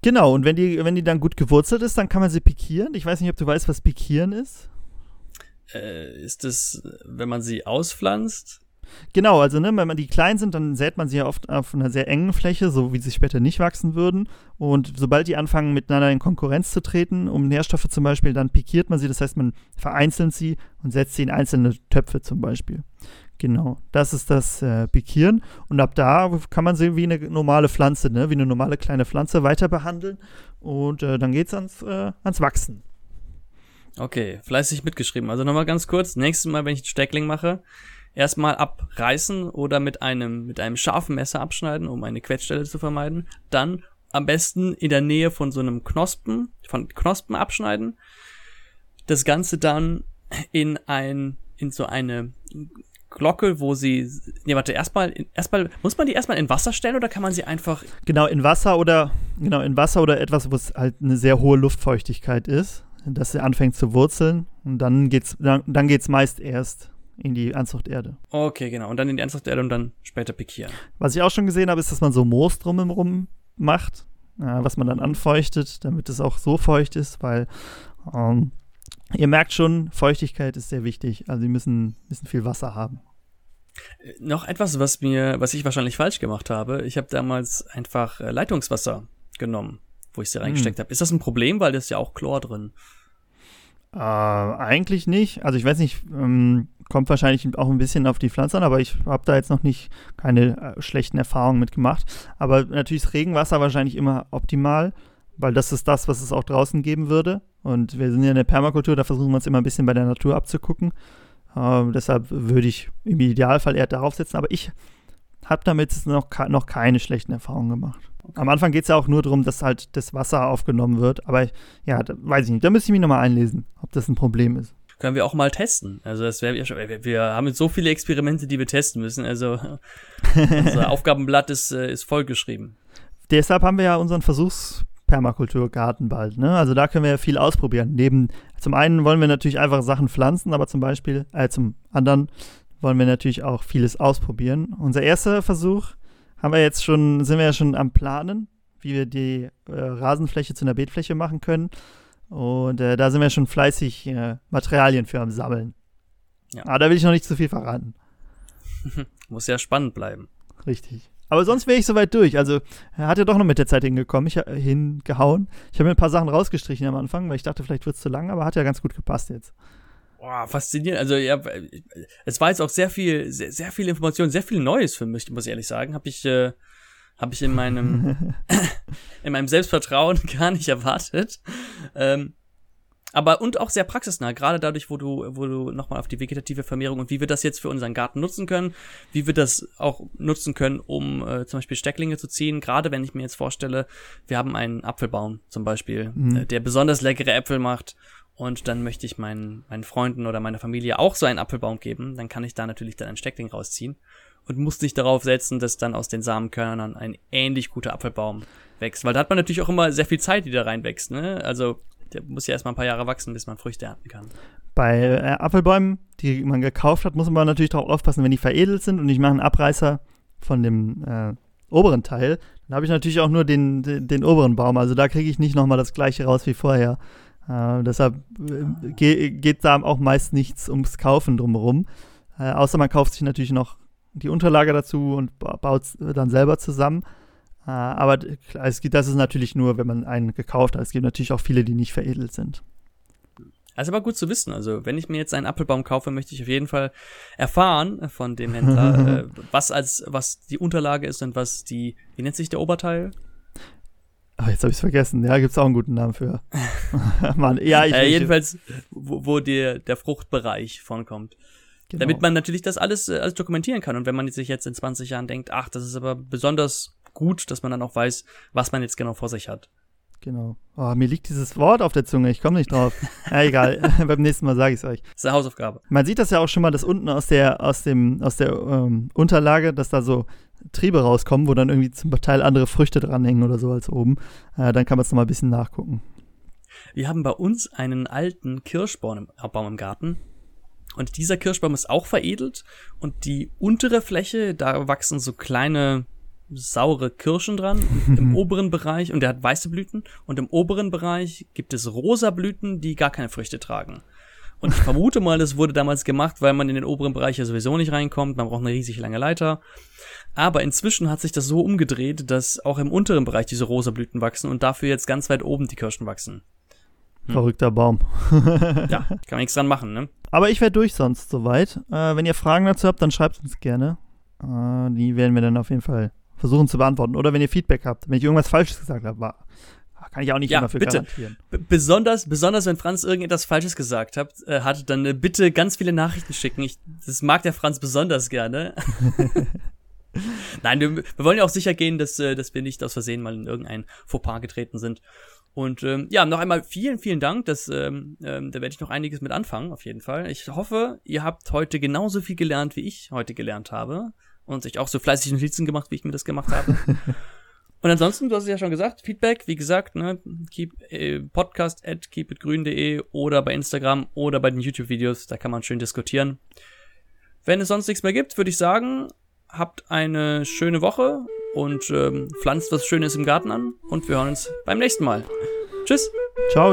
Genau, und wenn die, wenn die dann gut gewurzelt ist, dann kann man sie pikieren. Ich weiß nicht, ob du weißt, was pikieren ist. Äh, ist es, wenn man sie auspflanzt? Genau, also ne, wenn man die klein sind, dann sät man sie ja oft auf einer sehr engen Fläche, so wie sie später nicht wachsen würden. Und sobald die anfangen, miteinander in Konkurrenz zu treten, um Nährstoffe zum Beispiel, dann pikiert man sie. Das heißt, man vereinzelt sie und setzt sie in einzelne Töpfe zum Beispiel. Genau, das ist das äh, Pikieren. Und ab da kann man sie wie eine normale Pflanze, ne, wie eine normale kleine Pflanze weiter behandeln. Und äh, dann geht es ans, äh, ans Wachsen. Okay, fleißig mitgeschrieben. Also nochmal ganz kurz. Nächstes Mal, wenn ich Steckling mache, erstmal abreißen oder mit einem, mit einem scharfen Messer abschneiden, um eine Quetschstelle zu vermeiden. Dann am besten in der Nähe von so einem Knospen, von Knospen abschneiden. Das Ganze dann in ein, in so eine Glocke, wo sie, nee, warte, erstmal, erstmal, muss man die erstmal in Wasser stellen oder kann man sie einfach? Genau, in Wasser oder, genau, in Wasser oder etwas, wo es halt eine sehr hohe Luftfeuchtigkeit ist, dass sie anfängt zu wurzeln und dann geht's, dann, dann geht's meist erst in die Anzuchterde. Okay, genau. Und dann in die Anzuchterde und dann später pikieren. Was ich auch schon gesehen habe, ist, dass man so Moos drumherum macht, äh, was man dann anfeuchtet, damit es auch so feucht ist, weil ähm, ihr merkt schon, Feuchtigkeit ist sehr wichtig. Also, sie müssen, müssen viel Wasser haben. Äh, noch etwas, was mir, was ich wahrscheinlich falsch gemacht habe. Ich habe damals einfach äh, Leitungswasser genommen, wo ich sie reingesteckt hm. habe. Ist das ein Problem, weil da ist ja auch Chlor drin? Äh, eigentlich nicht. Also ich weiß nicht, ähm, kommt wahrscheinlich auch ein bisschen auf die Pflanze an, aber ich habe da jetzt noch nicht keine äh, schlechten Erfahrungen mit gemacht. Aber natürlich ist Regenwasser wahrscheinlich immer optimal, weil das ist das, was es auch draußen geben würde. Und wir sind ja in der Permakultur, da versuchen wir uns immer ein bisschen bei der Natur abzugucken. Äh, deshalb würde ich im Idealfall eher darauf setzen. Aber ich habe damit noch, noch keine schlechten Erfahrungen gemacht. Am Anfang geht es ja auch nur darum, dass halt das Wasser aufgenommen wird. Aber ja, da, weiß ich nicht. Da müsste ich mich nochmal einlesen, ob das ein Problem ist. Können wir auch mal testen. Also das wäre ja schon. Wir, haben jetzt so viele Experimente, die wir testen müssen. Also unser Aufgabenblatt ist, äh, ist vollgeschrieben. Deshalb haben wir ja unseren Versuchspermakulturgarten bald. Ne? Also da können wir ja viel ausprobieren. Neben zum einen wollen wir natürlich einfach Sachen pflanzen, aber zum Beispiel, äh, zum anderen wollen wir natürlich auch vieles ausprobieren. Unser erster Versuch haben wir jetzt schon, sind wir ja schon am Planen, wie wir die äh, Rasenfläche zu einer Beetfläche machen können. Und äh, da sind wir schon fleißig äh, Materialien für am Sammeln. Ja. Aber da will ich noch nicht zu viel verraten. Muss ja spannend bleiben. Richtig. Aber sonst wäre ich soweit durch. Also, er hat ja doch noch mit der Zeit hingekommen, ich, äh, hingehauen. Ich habe mir ein paar Sachen rausgestrichen am Anfang, weil ich dachte, vielleicht wird es zu lang, aber hat ja ganz gut gepasst jetzt. Boah, faszinierend. Also ja, es war jetzt auch sehr viel, sehr, sehr viel Information, sehr viel Neues für mich, muss ich ehrlich sagen. Habe ich, äh, habe ich in meinem, in meinem Selbstvertrauen gar nicht erwartet. Ähm, aber und auch sehr praxisnah, gerade dadurch, wo du, wo du nochmal auf die vegetative Vermehrung und wie wir das jetzt für unseren Garten nutzen können, wie wir das auch nutzen können, um äh, zum Beispiel Stecklinge zu ziehen. Gerade wenn ich mir jetzt vorstelle, wir haben einen Apfelbaum zum Beispiel, mhm. äh, der besonders leckere Äpfel macht und dann möchte ich meinen, meinen Freunden oder meiner Familie auch so einen Apfelbaum geben, dann kann ich da natürlich dann ein Steckling rausziehen und muss nicht darauf setzen, dass dann aus den Samenkörnern ein ähnlich guter Apfelbaum wächst. Weil da hat man natürlich auch immer sehr viel Zeit, die da reinwächst, ne? Also der muss ja erstmal ein paar Jahre wachsen, bis man Früchte ernten kann. Bei äh, Apfelbäumen, die man gekauft hat, muss man natürlich darauf aufpassen, wenn die veredelt sind und ich mache einen Abreißer von dem äh, oberen Teil, dann habe ich natürlich auch nur den, den, den, oberen Baum. Also da kriege ich nicht nochmal das gleiche raus wie vorher. Äh, deshalb äh, ge geht da auch meist nichts ums Kaufen drumherum. Äh, außer man kauft sich natürlich noch die Unterlage dazu und baut es dann selber zusammen. Äh, aber es gibt, das ist natürlich nur, wenn man einen gekauft hat. Es gibt natürlich auch viele, die nicht veredelt sind. Also aber gut zu wissen. Also wenn ich mir jetzt einen Apfelbaum kaufe, möchte ich auf jeden Fall erfahren von dem Händler, äh, was als was die Unterlage ist und was die, wie nennt sich der Oberteil? Oh, jetzt habe ich es vergessen. Ja, gibt es auch einen guten Namen für. Mann, ja, ich, äh, jedenfalls, wo, wo der, der Fruchtbereich von kommt. Genau. Damit man natürlich das alles, äh, alles dokumentieren kann. Und wenn man sich jetzt in 20 Jahren denkt, ach, das ist aber besonders gut, dass man dann auch weiß, was man jetzt genau vor sich hat. Genau. Oh, mir liegt dieses Wort auf der Zunge, ich komme nicht drauf. ja, egal. Beim nächsten Mal sage ich es euch. Das ist eine Hausaufgabe. Man sieht das ja auch schon mal, dass unten aus der, aus dem, aus der ähm, Unterlage, dass da so Triebe rauskommen, wo dann irgendwie zum Teil andere Früchte dranhängen oder so als oben. Äh, dann kann man es nochmal ein bisschen nachgucken. Wir haben bei uns einen alten Kirschbaum im, Baum im Garten. Und dieser Kirschbaum ist auch veredelt. Und die untere Fläche, da wachsen so kleine saure Kirschen dran im oberen Bereich und der hat weiße Blüten und im oberen Bereich gibt es rosa Blüten, die gar keine Früchte tragen. Und ich vermute mal, das wurde damals gemacht, weil man in den oberen Bereich ja sowieso nicht reinkommt, man braucht eine riesig lange Leiter. Aber inzwischen hat sich das so umgedreht, dass auch im unteren Bereich diese rosa Blüten wachsen und dafür jetzt ganz weit oben die Kirschen wachsen. Hm. Verrückter Baum. ja, kann man nichts dran machen, ne? Aber ich wäre durch sonst soweit. Äh, wenn ihr Fragen dazu habt, dann schreibt uns gerne. Äh, die werden wir dann auf jeden Fall versuchen zu beantworten. Oder wenn ihr Feedback habt, wenn ich irgendwas Falsches gesagt habe, kann ich auch nicht ja, immer für bitte. garantieren. B besonders, besonders wenn Franz irgendetwas Falsches gesagt hat, äh, hat dann äh, bitte ganz viele Nachrichten schicken. Ich, das mag der Franz besonders gerne. Nein, wir, wir, wollen ja auch sicher gehen, dass, äh, dass wir nicht aus Versehen mal in irgendein Fauxpas getreten sind. Und ähm, ja, noch einmal vielen, vielen Dank. Das, ähm, ähm, da werde ich noch einiges mit anfangen, auf jeden Fall. Ich hoffe, ihr habt heute genauso viel gelernt, wie ich heute gelernt habe und sich auch so fleißig Notizen gemacht, wie ich mir das gemacht habe. Und ansonsten, du hast es ja schon gesagt, Feedback, wie gesagt, ne, keep, äh, podcast at keepitgrün.de oder bei Instagram oder bei den YouTube-Videos, da kann man schön diskutieren. Wenn es sonst nichts mehr gibt, würde ich sagen, habt eine schöne Woche und ähm, pflanzt was Schönes im Garten an und wir hören uns beim nächsten Mal. Tschüss. Ciao.